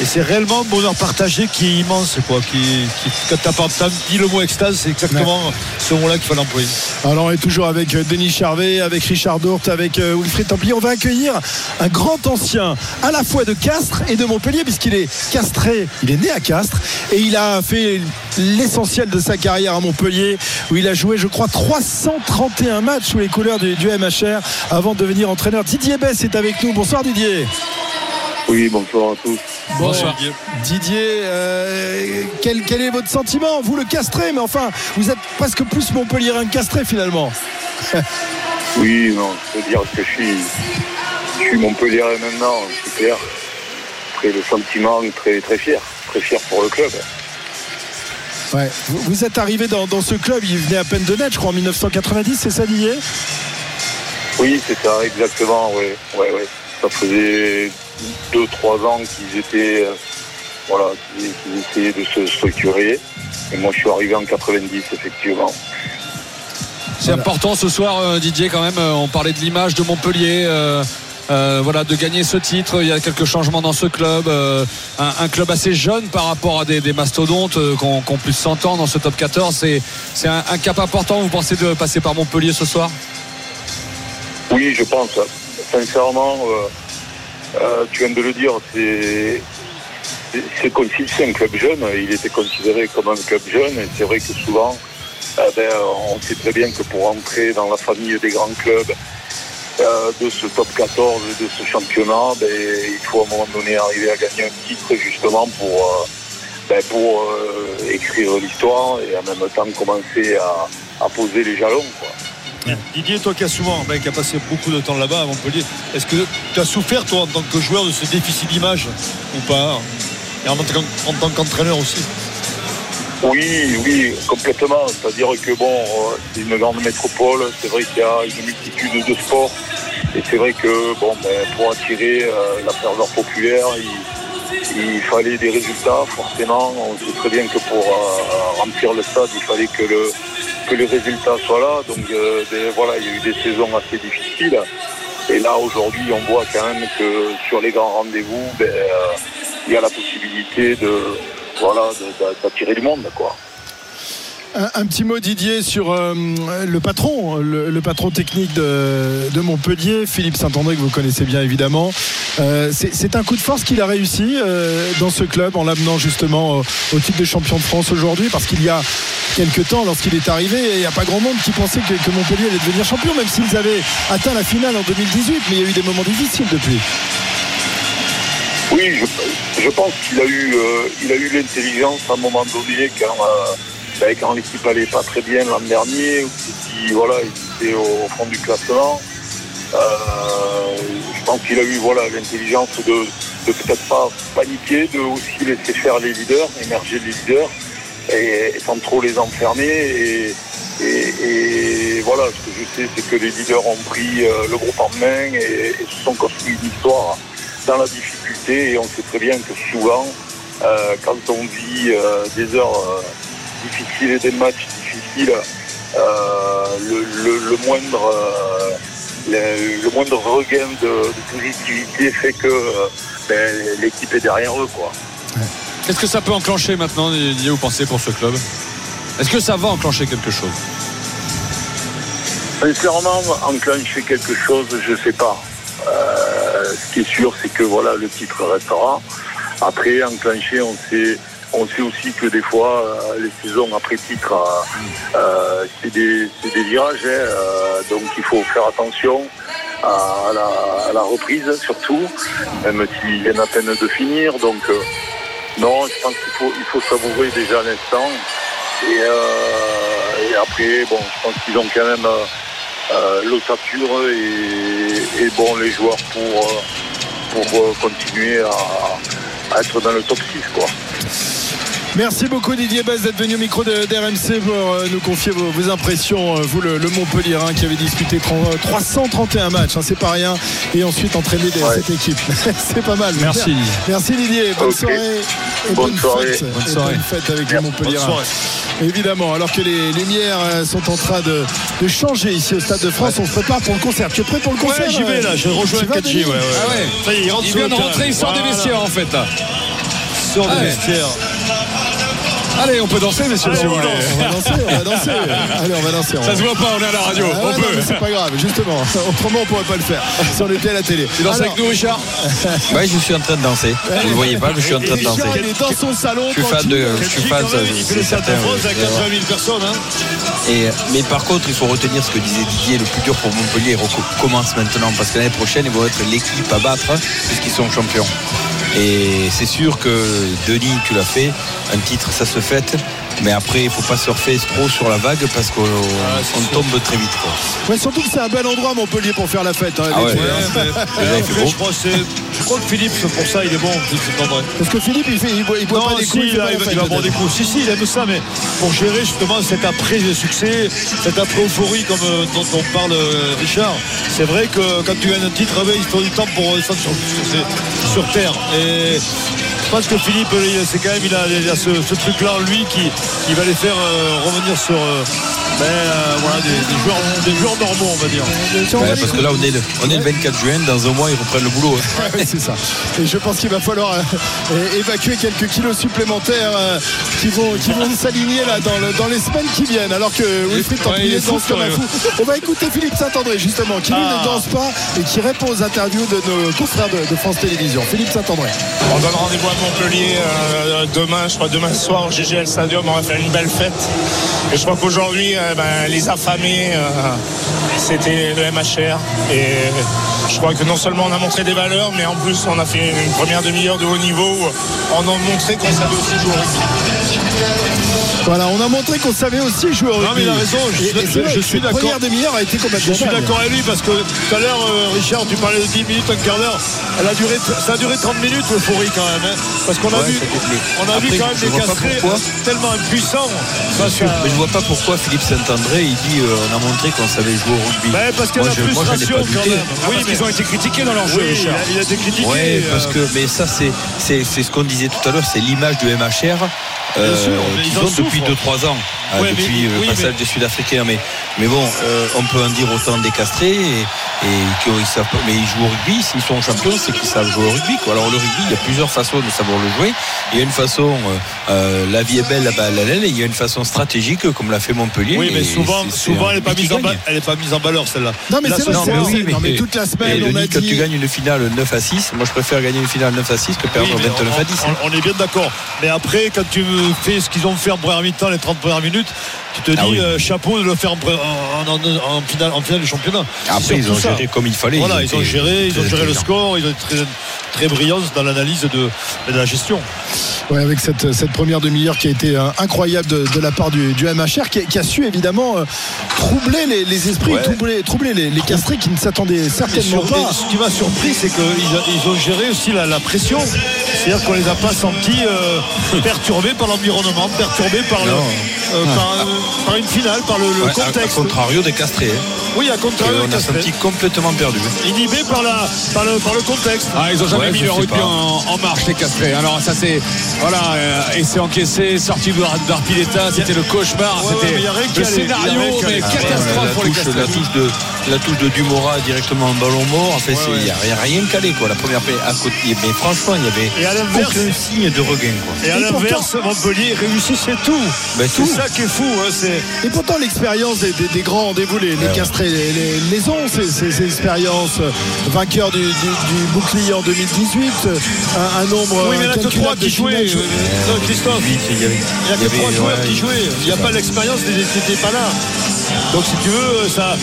E: Et c'est réellement un bonheur partagé qui est immense. Quoi, qui, qui, quand tu as dit le mot extase, c'est exactement ouais. ce mot-là qu'il faut l'employer.
C: Alors on est toujours avec euh, Denis Charvet, avec Richard Dourte, avec euh, Wilfried Templier. On va accueillir un grand ancien à la fois de Castres et de Montpellier, puisqu'il est castré, il est né à Castres et il a fait l'essentiel de sa carrière à Montpellier, où il a joué, je crois, 331 matchs sous les couleurs du, du MHR avant de devenir entraîneur. Didier Bess est avec nous. Bonsoir Didier.
I: Oui, bonsoir à tous.
C: Bonsoir. Didier, euh, quel, quel, est votre sentiment Vous le castrez, mais enfin, vous êtes presque plus Montpellierin que castré finalement.
I: oui, non, je peux dire que je suis, je suis Montpellierin maintenant, c'est clair. Après, le sentiment, très, très fier. Très fier pour le club.
C: Ouais. Vous, vous êtes arrivé dans, dans, ce club, il venait à peine de naître, je crois, en 1990, c'est ça, Didier?
I: Oui, c'est ça, exactement, oui. Ouais, ouais. Ça faisait deux, trois ans qu'ils étaient, euh, voilà, qu'ils essayaient de se structurer. Et moi, je suis arrivé en 90, effectivement.
D: C'est voilà. important ce soir, euh, Didier, quand même. On parlait de l'image de Montpellier. Euh, euh, voilà, de gagner ce titre. Il y a quelques changements dans ce club. Euh, un, un, club assez jeune par rapport à des, des mastodontes euh, qui ont, qu plus de 100 ans dans ce top 14. C'est un, un, cap important, vous pensez, de passer par Montpellier ce soir?
I: Oui, je pense. Sincèrement, euh, tu viens de le dire, c'est c'est un club jeune. Il était considéré comme un club jeune. Et c'est vrai que souvent, euh, ben, on sait très bien que pour entrer dans la famille des grands clubs, euh, de ce top 14 de ce championnat, ben, il faut à un moment donné arriver à gagner un titre justement pour, euh, ben, écrire l'histoire et en même temps commencer à, poser les jalons.
E: Didier, toi qui as souvent, ben, qui a passé beaucoup de temps là-bas à Montpellier, est-ce que tu as souffert toi en tant que joueur de ce déficit d'image ou pas Et en, tant qu'entraîneur aussi?
I: Oui, oui, complètement. C'est-à-dire que bon, c'est une grande métropole, c'est vrai qu'il y a une multitude de sports. Et c'est vrai que bon, ben, pour attirer euh, la ferveur populaire, il, fallait des résultats, forcément. On sait très bien que pour euh, remplir le stade, il fallait que le, que le résultat soit là. Donc euh, ben, voilà, il y a eu des saisons assez difficiles. Et là, aujourd'hui, on voit quand même que sur les grands rendez-vous, ben, il y a la possibilité de voilà, d'attirer du monde, quoi.
C: Un, petit mot Didier sur euh, le patron, le, patron technique de, Montpellier, Philippe Saint-André que vous connaissez bien évidemment. Euh, C'est un coup de force qu'il a réussi euh, dans ce club en l'amenant justement au, titre de champion de France aujourd'hui parce qu'il y a quelques temps lorsqu'il est arrivé, il n'y a pas grand monde qui pensait que, Montpellier allait devenir champion même s'ils avaient atteint la finale en 2018 mais il y a eu des moments difficiles depuis.
I: Oui, je, pense qu'il a eu, l'intelligence à un moment donné quand, quand l'équipe allait pas très bien l'an dernier, qui voilà, il était au fond du classement. Euh, je pense qu'il a eu voilà l'intelligence de, de peut-être pas paniquer, de aussi laisser faire les leaders, émerger les leaders, et, sans trop les enfermer. Et, voilà, ce que je sais, c'est que les leaders ont pris euh, le groupe en main et, se sont construits une histoire dans la difficulté et on sait très bien que souvent euh, quand on vit des heures difficiles et des matchs difficiles le, le, le, moindre le, le, moindre regain de, de, positivité fait que ben, l'équipe est derrière eux quoi.
D: Qu'est-ce que ça peut enclencher maintenant Didier vous pensez pour ce club? Est-ce que ça va enclencher quelque chose?
I: Sincèrement enclencher quelque chose je sais pas euh, ce qui est sûr, c'est que voilà, le titre restera. Après, enclenché, on sait, on sait aussi que des fois, euh, les saisons après titre, euh, c'est des, des, virages. Hein, donc, il faut faire attention à la, reprise, surtout, même s'ils viennent à peine de finir. Donc, Non, je pense qu'il faut, il faut savourer déjà l'instant. Et, euh, après, bon, je pense qu'ils ont quand même euh, euh, l'ossature et, bon, les joueurs pour, euh, pour euh, continuer à, à être dans le top 6. Quoi.
C: Merci beaucoup Didier Bess d'être venu au micro de, d'RMC pour euh, nous confier vos, vos impressions. Euh, Vous, le, le Montpellierin qui avait disputé 30, euh, 331 matchs, hein, c'est pas rien. Et ensuite entraîné
I: Ouais.
C: cette équipe. c'est pas mal.
D: Merci, Didier.
C: Merci Didier. Bonne soirée. Et
I: Bonne soirée.
C: Fête,
D: Bonne
C: Et
D: soirée.
C: bonne fête avec
I: Merci.
C: Montpellierins.
E: Bonne soirée.
C: Évidemment, alors que les lumières sont en train de, de changer ici au Stade de France, on se prépare pour le concert. Tu es prêt pour le concert
E: Ouais, j'y vais là, je rejoins
C: Tu vas,
E: 4G.
C: Denis
E: Ouais, ouais,
D: Ah ouais.
E: Ça y est, il rentre
D: Il
E: sur
D: vient
E: le
D: de rentrer, il sort des vestiaires en fait là.
E: Sort
D: Allez. on peut danser, messieurs, si vous voulez.
C: On va danser, on va danser. Allez, on va danser. on
D: Ça
C: va-
D: se voit pas, on est à la radio.
C: Ah ouais,
D: on
C: non,
D: peut.
C: mais c'est pas grave, justement. Autrement, on pourrait pas le faire si on était à la télé.
D: Tu danses
C: Alors,
D: avec nous, Richard
B: Ouais, je suis en train de danser. Vous ne voyez pas, mais je suis en train de danser.
C: Richard, il est dans son salon.
B: Je suis fan de. Je suis fan, ça,
E: Il fait
B: c'est
E: le Stade
B: certain.
E: de France avec
B: ouais.
E: 80 000 personnes. Hein.
B: Et, mais par contre, il faut retenir ce que disait Didier, le plus dur pour Montpellier commence maintenant, parce que l'année prochaine, ils vont être l'équipe à battre, puisqu'ils sont champions. Et c'est sûr que Denis, tu l'as fait, un titre, ça se fête. Mais après, il ne faut pas surfer trop sur la vague parce qu'on on tombe très vite. quoi.
C: Ouais, surtout que c'est un bel endroit, Montpellier, pour faire la fête. hein,
B: Ah ouais.
E: mais, après, je, crois que c'est- je crois que Philippe, c'est pour ça, il est bon.
C: Parce que Philippe, il, fait, il boit, il boit
E: Non,
C: pas des
E: si,
C: coups. il
E: il, va,
C: fête,
E: il va boire des coups. Si, si, il aime ça, mais pour gérer justement cet après-succès, cette après-euphorie comme euh, dont on parle euh, Richard, c'est vrai que quand tu gagnes un titre, eh ben, il faut du temps pour descendre sur, sur, terre. Et je pense que Philippe, il- c'est quand même, il a, ce, truc-là en lui qui, qui va les faire euh, revenir sur euh, ben, euh, voilà, des, des joueurs, des joueurs normaux, on va dire.
B: Ouais, parce que là, on est, le, on est le 24 juin, dans un mois, ils reprennent le boulot. hein.
C: Ouais, c'est ça. Et je pense qu'il va falloir euh, évacuer quelques kilos supplémentaires euh, qui vont, qui vont s'aligner là dans, le- dans les semaines qui viennent. Alors que Wilfried
E: Ouais,
C: Templier
E: il est
C: danse comme un fou. On va écouter Philippe Saint-André justement, qui lui
E: Ah.
C: ne danse pas et qui répond aux interviews de nos confrères de, de France Télévisions. Philippe Saint-André.
J: On donne rendez-vous à Montpellier euh, demain, je crois demain soir au GGL Stadium, on va faire une belle fête. Et je crois qu'aujourd'hui, ben, les affamés, euh, c'était le MHR. Et je crois que non seulement on a montré des valeurs, mais en plus on a fait une première demi-heure de haut niveau. On a montré qu'on savait aussi jouer.
C: Voilà, on a montré qu'on savait aussi jouer au rugby.
E: Non, mais il a raison, je-
C: Et- et c'est
E: je-
C: vrai
E: je
C: que
E: suis d'accord.
C: première demi-heure a été complètement
E: Je suis d'accord avec lui parce que tout à l'heure, euh, Richard, tu parlais de 10 minutes, un quart d'heure. Elle a duré, ça a duré 30 minutes l'euphorie quand même. hein. parce qu'on a
B: Ouais,
E: vu, on a vu quand même des castrés tellement impuissants.
B: Sûr,
E: à-
B: mais je vois pas pourquoi Philippe Saint-André il dit euh, on a montré qu'on savait jouer au rugby.
E: Ben, parce qu'il y a
B: Moi,
E: la frustration quand même.
J: Oui, mais ils ont été critiqués dans leur jeu,
E: Oui, il
J: Richard.
E: a, il a été critiqué.
B: Ouais, parce
E: euh,
B: que mais ça c'est c'est c'est ce qu'on disait tout à l'heure, c'est l'image du MHR euh,
E: sûr, mais ils en
B: depuis
E: souffrent.
B: 2-3 ans, euh,
E: mais-
B: depuis
E: oui,
B: le passage
E: mais-
B: des Sud-Africains. Mais mais bon, euh, on peut en dire autant des castrés et, et qu'ils savent pas- mais ils jouent au rugby. S'ils sont champions, c'est qu'ils savent jouer au rugby. Quoi. Alors le rugby, il y a plusieurs façons de savoir le jouer. Il y a une façon, euh, euh, la vie est belle, la balle à l'aile, et il y a une façon stratégique comme l'a fait Montpellier.
E: Oui, mais souvent,
B: c'est-
E: souvent elle n'est pas, mise en ba-
B: gagne.
E: elle est pas mise en valeur celle-là.
C: Non, mais
E: Là,
C: c'est
B: Non, mais
C: vrai.
B: oui, mais,
C: Non, mais toute la
B: et
C: semaine, on a
B: Denis, quand
C: dit.
B: tu gagnes une finale 9 à 6, moi je préfère gagner une finale 9 à 6 que perdre
E: Oui, mais
B: 29 à 10. hein.
E: on est bien d'accord. Mais après, quand tu fais ce qu'ils ont fait en première mi-temps, les 30 premières minutes, tu te dis
B: Ah oui.
E: euh, chapeau de le faire en, en- en- en finale, en finale du championnat.
B: Après, ils ont
E: ça.
B: géré comme il fallait.
E: Voilà, ils ont géré, ils ont géré le score, ils ont été très, très brillants dans l'analyse de, de la gestion.
C: Ouais, avec cette, cette première demi-heure qui a été euh, incroyable de, de la part du, du MHR, qui, a- qui a su évidemment euh, troubler les, les esprits,
B: Ouais.
C: troubler, troubler les, les castrés qui ne s'attendaient certainement
E: sur-
C: pas.
E: ce qui m'a surpris, c'est qu'ils ils ont géré aussi la, la pression. C'est-à-dire qu'on les a pas sentis euh, perturbés par l'environnement, perturbés par, le, euh, par, euh, par une finale, par le,
B: Ouais,
E: contexte.
B: À contrario des castrés. hein,
E: Oui, à contrario,
B: on a senti complètement perdu.
E: inhibés par, la, par, le, par le contexte.
D: Ah, ils ont jamais
B: Ouais,
D: mis
B: je
D: le
B: sais
D: rugby en, en marche, les castrés. Alors, ça, c'est. Voilà, euh, et c'est encaissé, sorti de d'Arpileta, c'était le cauchemar,
E: Ouais, ouais,
D: c'était le
E: allait, y a
D: scénario, mais catastrophe
B: la,
D: pour les
B: touche,
D: castrés.
B: la touche de la touche de Dumora directement en ballon mort. En fait, il n'y a, rien- rien calé quoi. La première paix à côté, mais franchement, il y avait
E: Et à l'inverse,
B: aucun signe de regain quoi.
E: et à l'inverse, Montpellier réussissait tout.
B: Ben,
E: C'est
B: tout.
E: ça qui est fou. Hein, c'est...
C: Et pourtant, l'expérience des, des- des grands rendez-vous, les, les castrés, les, les- les ont, ces, ces- ces expériences. euh, Vainqueurs du, du- du bouclier en 2018, euh, un, un nombre.
E: Oui, mais il n'y en a que trois qui jouaient. euh, non, Christophe.
B: Il
E: n'y a que trois joueurs qui jouaient. Il n'y a pas l'expérience, n'était pas là. Donc si tu veux, ça,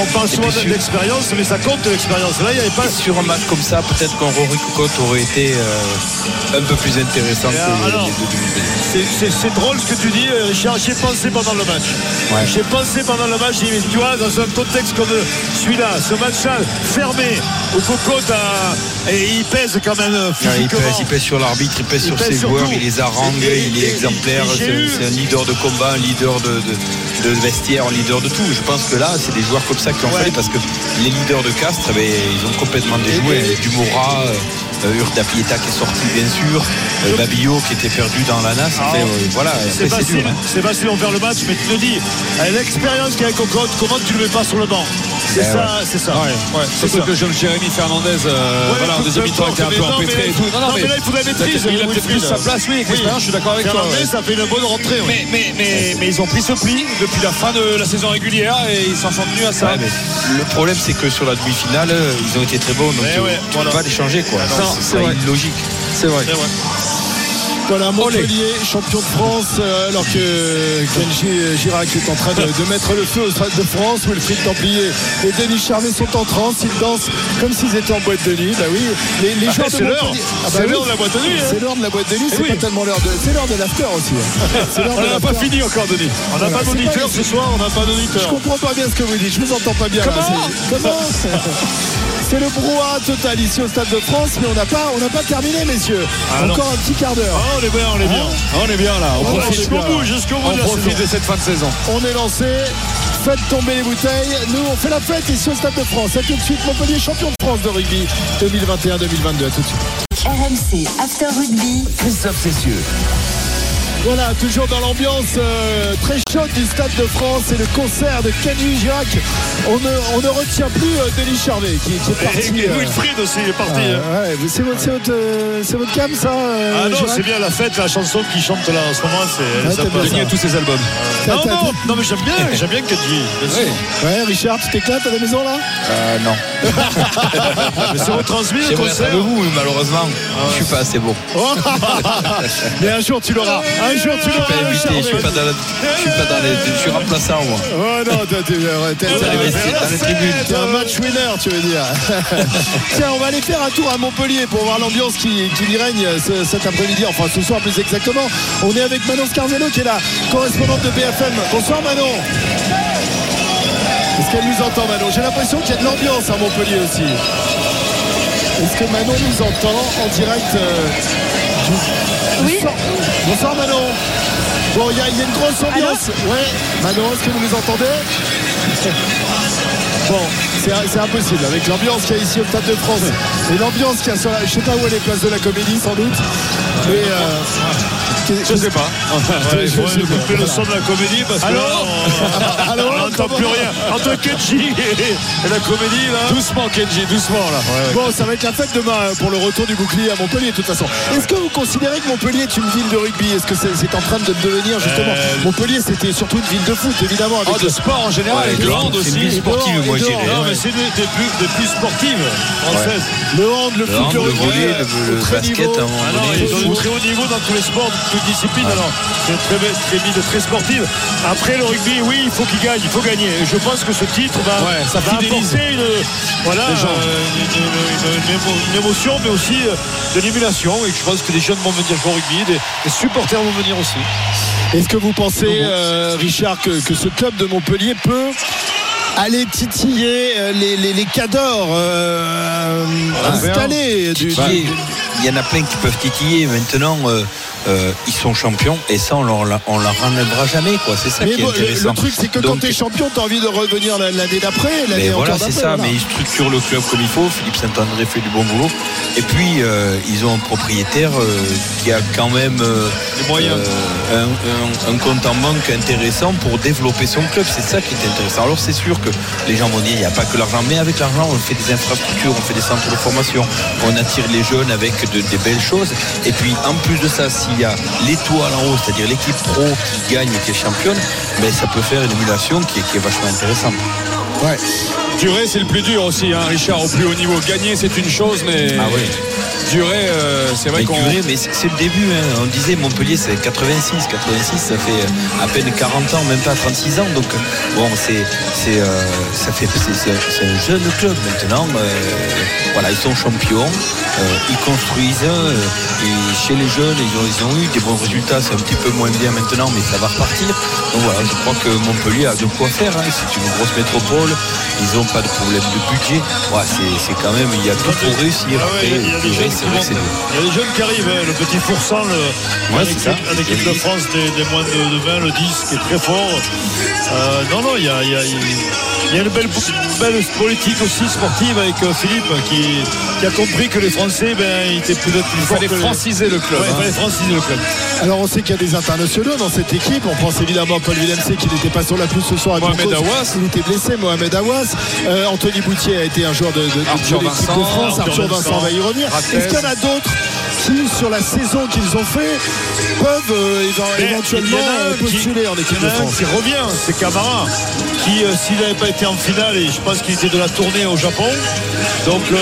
E: On parle souvent d'expérience, mais ça compte l'expérience. Là, il n'y avait pas.
B: Et sur un match comme ça, peut-être qu'un Rory Cocotte aurait été euh, un peu plus intéressant que
E: C'est- drôle ce que tu dis, euh, Richard. J'ai pensé pendant le match.
B: Ouais.
E: J'ai pensé pendant le match, tu vois, dans un contexte comme celui-là, ce match-là, fermé, où Cocotte a- et il pèse quand même euh,
B: il, pèse, il pèse sur l'arbitre, il pèse
E: Il
B: sur
E: pèse
B: ses
E: sur
B: joueurs,
E: tout.
B: il les harangue, il est exemplaire, c'est un leader de combat, un leader de, de, de vestiaire, leader de tout. Je pense que là, c'est des joueurs comme ça qui ont
E: Ouais.
B: fallu parce que les leaders de Castres, eh ben, ils ont complètement déjoué. Dumora, euh, Urda Pieta qui est sorti bien sûr, euh, Babillot qui était perdu dans la nasse. Enfin, euh, voilà,
E: facile,
B: dur. hein.
E: c'est facile on perd le match, mais tu te dis, avec l'expérience qu'il y a avec Cocotte, comment tu le mets pas sur le banc C'est
B: Eh
E: ça, c'est ça.
D: Ouais.
E: Ouais, c'est ça.
D: que jeune Jérémy Fernandez, euh,
E: Ouais,
D: voilà, en deuxième mi-temps, était un peu
E: mais non,
D: empêtré
E: mais-
D: et tout.
E: non, mais là, il faudrait maîtrise,
D: Il a peut-être
E: Wilfried.
D: plus sa place, oui, avec
E: Oui.
D: l'expérience, je suis d'accord avec toi.
E: Fernandez, ça fait une bonne rentrée.
D: Mais, mais, mais, mais ils ont pris ce pli depuis la fin de la saison régulière et ils s'en sont tenus à ça.
B: Mais le problème, c'est que sur la demi-finale, euh, ils ont été très bons, donc
E: Mais
B: tu ne peux pas les changer. Quoi.
D: Non,
B: C'est-
D: vrai.
B: illogique.
D: C'est vrai.
E: C'est vrai.
C: Voilà, Montpellier, champion de France, euh, alors que Kenji Girac est en train de, de mettre le feu au Stade de France. Wilfried Templier et Denis Charvet sont en transe. Ils dansent comme s'ils étaient en boîte de nuit. Bah oui, les, les
E: Ah,
C: joueurs de
E: c'est l'heure.
C: Montpellier- Ah bah
E: C'est
C: oui,
E: l'heure de la boîte de nuit, hein.
C: C'est l'heure de la boîte de nuit. C'est
E: oui.
C: pas tellement l'heure de. C'est l'heure de l'after aussi. hein.
E: On n'a pas fini encore, Denis. On n'a
C: Voilà,
E: pas d'auditeur ce soir, on n'a pas
C: Je
E: d'auditeur.
C: comprends pas bien ce que vous dites, je vous entends pas bien. là.
D: Comment
C: C'est- Comment C'est le brouhaha total ici au Stade de France, mais on n'a pas, on n'a pas terminé, messieurs.
E: Ah, non.
C: Encore un petit quart d'heure.
E: Ah, on est bien, on est bien.
D: On est bien là, on profite,
C: jusqu'au bout,
E: jusqu'au bout
D: on
E: de la
D: profite de cette fin de saison.
C: On est lancé. Faites tomber les bouteilles. Nous, on fait la fête ici au Stade de France. A tout de suite, Montpellier, champion de France de rugby 2021-2022. À tout de suite.
A: RMC After Rugby.
K: Christophe Cessieux.
C: Voilà, toujours dans l'ambiance euh, très chaude du Stade de France et le concert de Kenny Girac. On ne, on ne retient plus euh, Denis Charvet qui, qui est parti.
E: Et, et
C: euh,
E: Wilfried aussi il est parti.
C: euh,
E: hein.
C: ouais, c'est votre, euh, cam, ça euh,
E: Ah non, c'est bien la fête, la chanson qu'il chante là en ce moment, c'est
C: Ouais,
D: tous ces albums.
E: Non, non, non, mais j'aime bien, j'aime bien bien sûr.
C: Ouais, Richard, tu t'éclates à la maison là?
B: Euh, non.
E: Mais c'est retransmis le concert.
B: avec vous, malheureusement, je suis pas assez bon.
C: Mais un jour tu l'auras. Un jour tu
B: Je suis pas invité, je suis pas dans la, je suis pas dans les, je suis remplaçant moi.
C: Oh non, t'es-
B: Dans les tribunes.
C: Un match winner, tu veux dire. Tiens, on va aller faire un tour à Montpellier pour voir l'ambiance qui, qui y règne ce- cet après-midi, enfin ce soir plus exactement. On est avec Manon Scarzello qui est la correspondante de BFM. Bonsoir Manon. Est-ce qu'elle nous entend Manon? J'ai l'impression qu'il y a de l'ambiance à Montpellier aussi. Est-ce que Manon nous entend en direct euh,
A: Oui.
C: Bonsoir, Manon. Bon, il y, y a une grosse ambiance. ouais. Manon, est-ce que vous nous entendez? Bon, c'est c'est impossible avec l'ambiance qu'il y a ici au Stade de France et l'ambiance qu'il y a sur la. Je sais pas où est les places de la comédie sans doute. Mais euh,
D: Je sais pas.
E: Ouais, il
C: Je
E: faudrait
C: sais pas,
E: couper le son de la comédie parce que là, on- n'entend plus rien. Entre Kenji et, et la comédie là.
D: Doucement, Kenji, doucement là.
C: Bon, ça va être la fête demain euh, pour le retour du bouclier à Montpellier de toute façon. Est-ce que vous considérez que Montpellier est une ville de rugby? Est-ce que c'est en train de devenir justement
E: Euh,
C: Montpellier c'était surtout une ville de foot évidemment avec
D: Oh, de sport en général,
B: Ouais,
D: et de hand
B: hand, c'est une
D: aussi.
B: ville sportive, moi je dirais.
E: Non mais c'est des, des plus, des plus sportives françaises.
C: le hand, le,
B: Le
C: foot,
B: hand,
C: le
B: le
C: rugby,
B: volley,
C: euh,
B: le- basket,
C: niveau.
E: Ah non, ils ont un très haut niveau dans tous les sports, toutes disciplines. Alors, c'est très, très ville très sportive. Après, le rugby, oui, il faut qu'il gagne, il faut gagner. Et je pense que ce titre va,
D: Ouais, ça
E: va apporter une, voilà,
D: Les
E: euh, une, une- une émo- une émotion, mais aussi euh, de l'émulation. Et je pense que des jeunes vont venir jouer au rugby, des, des supporters vont venir aussi.
C: Est-ce que vous pensez, euh, Richard, que, que ce club de Montpellier peut aller titiller euh, les, les, les cadors euh, installés du, du-
B: il y en a plein qui peuvent titiller. Maintenant, euh, euh, ils sont champions et ça, on leur, on leur enlèvera jamais. quoi. C'est ça
C: Mais
B: qui est intéressant.
C: le truc, c'est que quand tu es champion, tu as envie de revenir la- l'année d'après, l'année
B: Mais voilà, c'est ça.
C: voilà.
B: Mais ils structurent le club comme il faut. Philippe Saint-André fait du bon boulot. Et puis, euh, ils ont un propriétaire euh, qui a quand même
E: moyens.
B: un, un- un compte en banque intéressant pour développer son club. C'est ça qui est intéressant. Alors, c'est sûr que les gens vont dire il n'y a pas que l'argent. Mais avec l'argent, on fait des infrastructures, on fait des centres de formation, on attire les jeunes avec de- des belles choses. Et puis, en plus de ça, s'il y a l'étoile en haut, c'est-à-dire l'équipe pro qui gagne et qui est championne, ben, ça peut faire une émulation qui est, qui est vachement intéressante.
C: Ouais.
D: Durer, c'est le plus dur aussi, hein, Richard, au plus haut niveau. Gagner, c'est une chose, mais
B: Ah oui.
D: durer, euh, c'est vrai qu'on.
B: Duret, mais c'est le début. hein. On disait Montpellier, c'est 86. 86, ça fait à peine 40 ans, même pas 36 ans. Donc, bon, c'est, c'est, euh, ça fait, c'est, un jeune club maintenant. euh, voilà, ils sont champions. euh, ils construisent. euh, et chez les jeunes, ils ont, ils ont eu des bons résultats. C'est un petit peu moins bien maintenant, mais ça va repartir. Donc voilà, je crois que Montpellier a de quoi faire. hein. C'est une grosse métropole. Ils n'ont pas de problème de budget. C'est, quand même, il y a tout pour réussir.
E: Ah il y a Il y a des jeunes qui arrivent, hein, le petit Foursan, le,
B: Ouais,
E: en
B: c'est
E: équipe,
B: ça.
E: en équipe de France des, des moins de, de 20, le 10, qui est très fort. Euh, non, non, il y a, il y a- il y a une belle, belle politique aussi sportive avec euh, Philippe qui, qui a compris que les Français, ben, ils étaient peut-être plus
D: Il
E: forts
D: fallait
E: que les-
D: franciser le club.
E: Ouais, il
D: hein.
E: fallait franciser le club.
C: Alors on sait qu'il y a des internationaux dans cette équipe. On pense évidemment à Paul Villemc qui n'était pas sur la pelouse ce soir. avec
D: Mohamed. Aouas.
C: Il était blessé. Mohamed Awas. Euh, Anthony Boutier a été un joueur de, de, de
D: Arthur
C: de l'équipe de
D: Vincent,
C: France.
E: Arthur
C: Arthur Vincent
E: Vincent,
C: va y revenir. Est-ce qu'il y en a d'autres qui, sur la saison qu'ils ont fait, peuvent euh, éventuellement postuler en équipe de France.
E: qui revient, c'est Camara, qui, euh, s'il n'avait pas été en finale, et je pense qu'il était de la tournée au Japon, donc euh,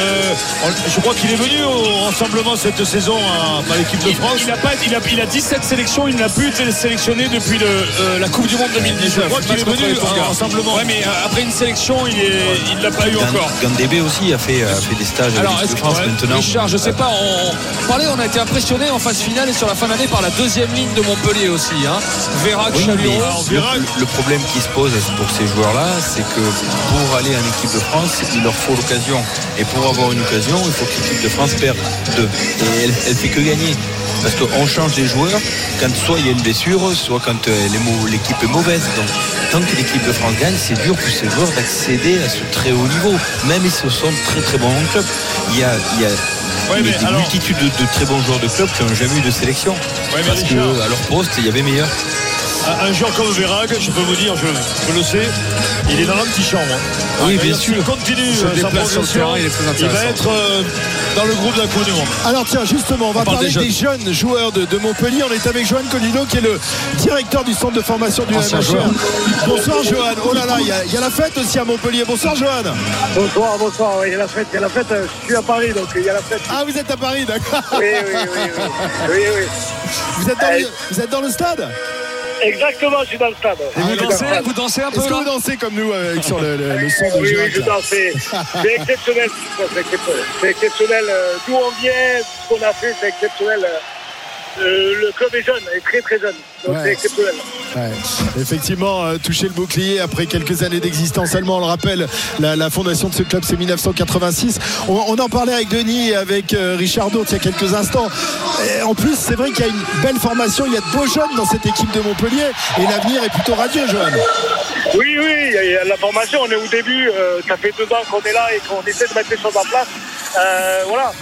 E: on- je crois qu'il est venu au rassemblement cette saison à, à l'équipe de France.
K: Il a, pas, il, a, il a 17 sélections, il n'a plus été sélectionné depuis le, euh, la Coupe du Monde 2019.
E: Je crois qu'il
K: Match
E: est
K: contre
E: venu
K: les Tonga.
E: en rassemblement.
K: Ouais, mais euh, après une sélection, il est- il l'a pas eu encore.
B: Gandébé aussi a fait, a fait des stages
D: Alors, est-ce que
B: de France maintenant.
D: Richard, je sais pas, on, on parlait, on a été impressionné en phase finale et sur la fin d'année par la deuxième ligne de Montpellier aussi. Hein. Vérac,
B: Oui, mais le, le problème qui se pose pour ces joueurs-là, c'est que pour aller en équipe de France, il leur faut l'occasion. Et pour avoir une occasion, il faut que l'équipe de France perde deux. Et elle, elle fait que gagner. Parce qu'on change les joueurs quand soit il y a une blessure, soit quand euh, l'équipe est mauvaise. Donc tant que l'équipe de France gagne, c'est dur pour ces joueurs d'accéder à ce très haut niveau. Même si ce sont très très bons en club. Il y a, il y a
E: Ouais,
B: des
E: mais alors-
B: multitudes de, de très bons joueurs de club qui n'ont jamais eu de sélection. parce
E: Richard-
B: qu'à leur poste, il y avait meilleur.
E: Un, joueur comme Verag, je peux vous dire, je, je le sais, il est dans l'antichambre. hein.
B: Oui,
E: Ah,
B: bien
E: il
B: sûr.
E: continue
D: Il se
E: euh, sa
D: déplace sur le
E: progression.
D: terrain, il est très
E: Il va être euh, dans le groupe de la Coupe du Monde.
C: Alors tiens, justement, on va
D: On
C: parler
D: des
C: des jeunes. joueurs de, de Montpellier. On est avec Johan Colino, qui est le directeur du centre de formation du
D: Ancien
C: MHR. Bonsoir Johan. Oh là là, il y, a- il y a la fête aussi à Montpellier. Bonsoir Johan.
L: Bonsoir, bonsoir. Oui, il y a la fête, il y a la fête. euh, Je suis à Paris, donc il y a la fête.
C: Ah, vous êtes à Paris, d'accord.
L: Oui, oui, oui, oui. oui, oui.
C: Vous êtes dans, le, vous êtes dans le stade?
L: Exactement, je suis dans le stade.
C: Ah,
D: Vous
C: oui,
D: dansez, vous dansez un peu
C: Est-ce que vous dansez comme nous euh, sur le, le- le son de
L: Oui, oui, je danse. C'est exceptionnel c'est exceptionnel. C'est exceptionnel. euh, D'où on vient, ce qu'on a fait, c'est exceptionnel. Euh, Le club est jeune, est très très jeune. Donc
C: Ouais.
L: c'est exceptionnel.
C: Ouais. Effectivement, euh, toucher le bouclier après quelques années d'existence seulement, on le rappelle, la, la fondation de ce club c'est 1986. On, on en parlait avec Denis et avec euh, Richard Dourt il y a quelques instants. Et en plus, c'est vrai qu'il y a une belle formation, il y a de beaux jeunes dans cette équipe de Montpellier et l'avenir est plutôt radieux, Johan.
L: Oui, oui, il y a- il y a la formation, on est au débui, euh, ça fait deux ans qu'on est là et qu'on essaie de mettre les choses en place. Voilà,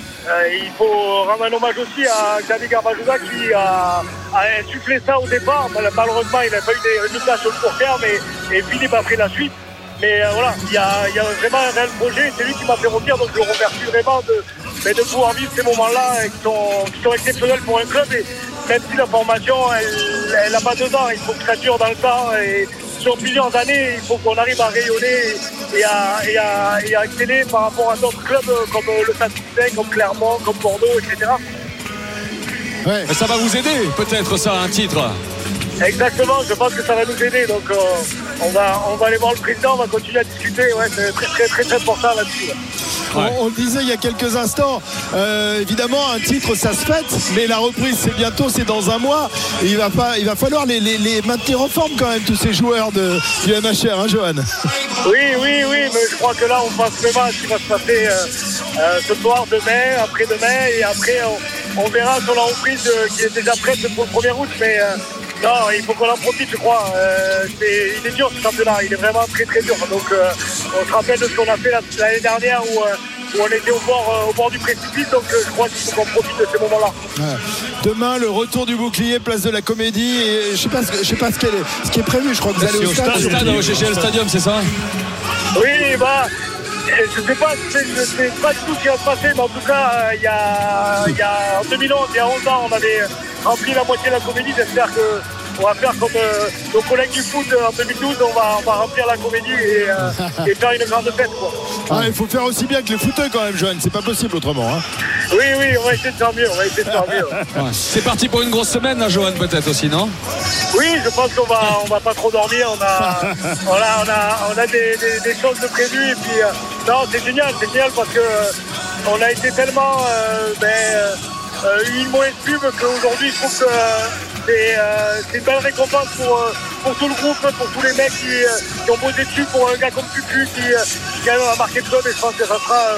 L: il faut rendre un hommage aussi à Xavier Garbajouda qui a, insufflé ça au départ. Mal- Malheureusement, il n'a pas eu des résultats sur le court terme et, Philippe a pris la suite. Mais euh, voilà, il y a, il y a vraiment un réel projet, c'est lui qui m'a fait revenir, donc je le remercie vraiment de, de pouvoir vivre ces moments-là et qui sont, qui sont exceptionnels pour un club. Et même si la formation, elle n'a pas deux ans, il faut que ça dure dans le temps. Sur plusieurs années, il faut qu'on arrive à rayonner et à, et à, et à exceller par rapport à d'autres clubs comme euh, le Toulousain, comme Clermont, comme Bordeaux, etc.
D: Ça va vous aider, peut-être ça, un titre.
L: Exactement, je pense que ça va nous aider. Donc euh, on, va, on va aller voir le président, on va continuer à discuter. Ouais, c'est très très très très important là-dessus.
C: On, on le disait il y a quelques instants, euh, évidemment un titre ça se fête, mais la reprise c'est bientôt, c'est dans un mois. Et il, va pas, il va falloir les, les- les maintenir en forme quand même, tous ces joueurs de, du MHR, hein, Johan?
L: Oui, oui, oui, mais je crois que là, on passe le match qui va se passer euh, ce soir, demain, après-demain, et après, on, on verra sur la reprise qui est déjà prête pour le 1er août, mais non, il faut qu'on en profite, je crois. Euh, c'est- il est dur ce championnat, il est vraiment très très dur. Donc, euh, on se rappelle de ce qu'on a fait la- l'année dernière où, euh, où on était au bord, euh, au bord du précipice, donc euh, je crois qu'il faut qu'on profite de ces moments-là.
C: Ouais. Demain, le retour du bouclier, place de la Comédie. Et je sais pas, ce- je sais pas ce, qu'elle est- ce qui est prévu. Je crois que vous allez au stade.
D: Au stade, au GGL Stadium, c'est ça?
L: Oui, bah, je sais pas, je sais, pas du tout ce qui va se passer, mais en tout cas, euh, il y, a, il y a, en 2011, il y a 11 ans, on avait rempli la moitié de la comédie. J'espère que on va faire comme euh, nos collègues du foot en 2012, on va, on va remplir la comédie et, euh, et faire une grande fête. Quoi.
C: Ah, il faut faire aussi bien que les footeux quand même, Johan. C'est pas possible autrement. hein.
L: Oui, oui, on va essayer de faire mieux, on va essayer de faire mieux.
D: Ouais. C'est parti pour une grosse semaine, là, Johan, peut-être aussi, non?
L: Oui, je pense qu'on va, on va pas trop dormir. On a, voilà, on a, on a des, des- des choses de prévues. Et puis, euh, non, c'est génial, c'est génial parce que euh, on a été tellement, euh, ben, euh, une mauvaise pub qu'aujourd'hui, je trouve que euh, c'est, euh, c'est une belle récompense pour, euh, pour tout le groupe, pour tous les mecs qui, qui ont bossé dessus, pour un gars comme Pupu qui, qui a marqué le club. Et je pense que ça sera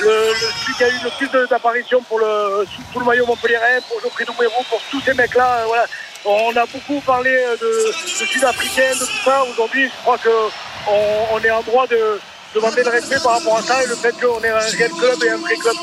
L: le, celui qui a eu le plus d'apparitions pour le, tout le maillot Montpellier, pour Geoffrey Doumerou, pour tous ces mecs-là. voilà. On a beaucoup parlé de, de Sud-Africains, de tout ça. Aujourd'hui, je crois qu'on on est en droit de demander le respect par rapport à ça et le fait qu'on est un réel club et un vrai club.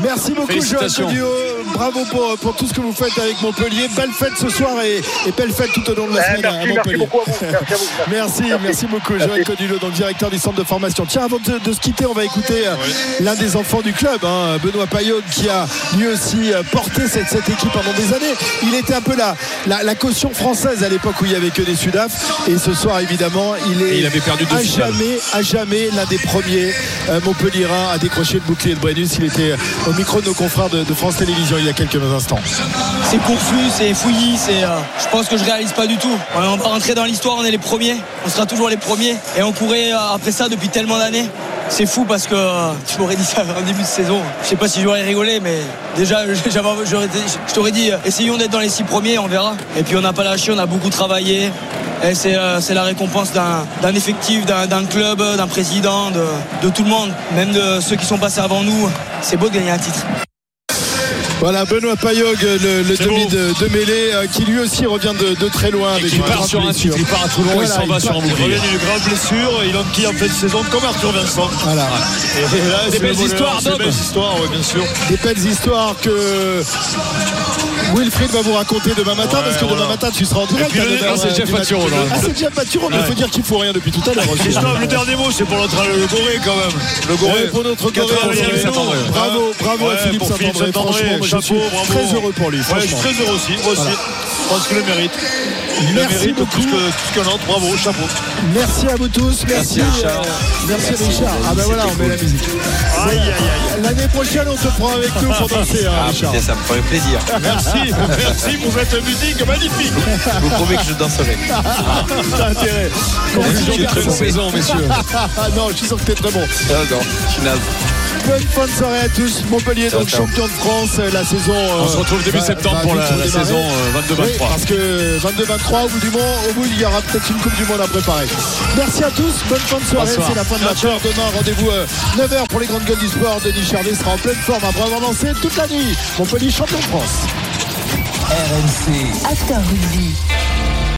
C: Merci beaucoup,
D: Félicitations.
C: Codiot. Bravo pour, pour tout ce que vous faites avec Montpellier. Belle fête ce soir et, et belle fête tout au long de la
L: Eh,
C: semaine à
L: merci, merci
C: Montpellier.
L: beaucoup à vous. Merci à vous.
C: Merci, merci, beaucoup, Joël Codulot, donc directeur du centre de formation. Tiens, avant de, de se quitter, on va écouter euh, l'un des enfants du club, hein, Benoît Payot, qui a lui aussi euh, porté cette, cette équipe pendant des années. Il était un peu la, la, la caution française à l'époque où il n'y avait que des Sudaf. Et ce soir, évidemment, il est
D: il avait perdu deux
C: à jamais, à jamais l'un des premiers euh, Montpellierin à décrocher le bouclier de Brennus. Il était euh, au micro de nos confrères de, France Télévisions il y a quelques instants.
M: C'est confus, c'est fouillis, c'est. euh, je pense que je réalise pas du tout. On va rentrer dans l'histoire, on est les premiers, on sera toujours les premiers, et on courait après ça depuis tellement d'années. C'est fou parce que tu m'aurais dit ça en début de saison. Je sais pas si j'aurais rigolé, mais déjà, je t'aurais dit, essayons d'être dans les six premiers, on verra. Et puis on n'a pas lâché, on a beaucoup travaillé. Et c'est euh, c'est la récompense d'un d'un effectif, d'un d'un club, d'un président, de, de tout le monde, même de ceux qui sont passés avant nous. C'est beau de gagner un titre.
C: Voilà, Benoît Payog, le, demi de, de mêlée, euh, qui lui aussi revient de, de très loin. avec
D: qui
C: une
D: part sur un
C: blessure.
D: titre, il part à Toulon, il s'en va sur un
E: Il revient d'une grave blessure, il enquille en fin de saison comme Arthur Vincent.
C: Voilà.
E: Et là, c'est
D: belles histoires,
E: c'est des belles histoires, oui, bien sûr.
C: Des belles histoires que Wilfried va vous raconter demain matin,
E: Ouais,
C: parce que demain matin, tu seras en direct.
E: puis le-
C: à 9 heures,
D: ah, c'est Jeff.
C: Ah, c'est Jeff Maturo, mais il faut dire qu'il faut rien depuis tout à l'heure.
E: le dernier mot, c'est pour notre le Goré quand même. Le Goré.
C: pour notre Goré. Bravo, bravo à Philippe Saint-André.
E: Chapeau,
C: suis
E: bravo.
C: très heureux pour lui.
E: Je suis très heureux aussi, moi aussi. Je pense qu'il le mérite. Il
C: Merci
E: le mérite plus que- autre. Bravo, chapeau.
C: Merci à vous tous. Merci,
D: Richard.
C: euh, merci, Richard. Ah ben voilà, on met la musique.
E: Aïe, aïe, aïe.
C: L'année prochaine, on te prend avec nous pour danser, hein,
B: Ah,
C: Richard.
B: ça me ferait plaisir.
E: Merci, merci pour cette musique magnifique.
B: Je vous promets que je danserai.
C: T'as intérêt. Conclusion de
D: très
C: saison.
D: messieurs.
C: Non, je suis sûr que t'es très bon.
B: Ah, non, je suis naze.
C: Bonne fin de soirée à tous. Montpellier, donc champion de France. euh, La saison.
D: On se retrouve début septembre pour la- la saison, euh, 22-23.
C: Oui, parce que 22-23, au bout du monde, au bout, il y aura peut-être une Coupe du Monde à préparer. Merci à tous. Bonne fin de soirée.
D: Bonsoir.
C: C'est la fin de la peur. Demain, rendez-vous 9h pour les grandes gueules du sport. Denis Charvet sera en pleine forme après avoir lancé toute la nuit. Montpellier, champion de France.
A: RMC After Rugby.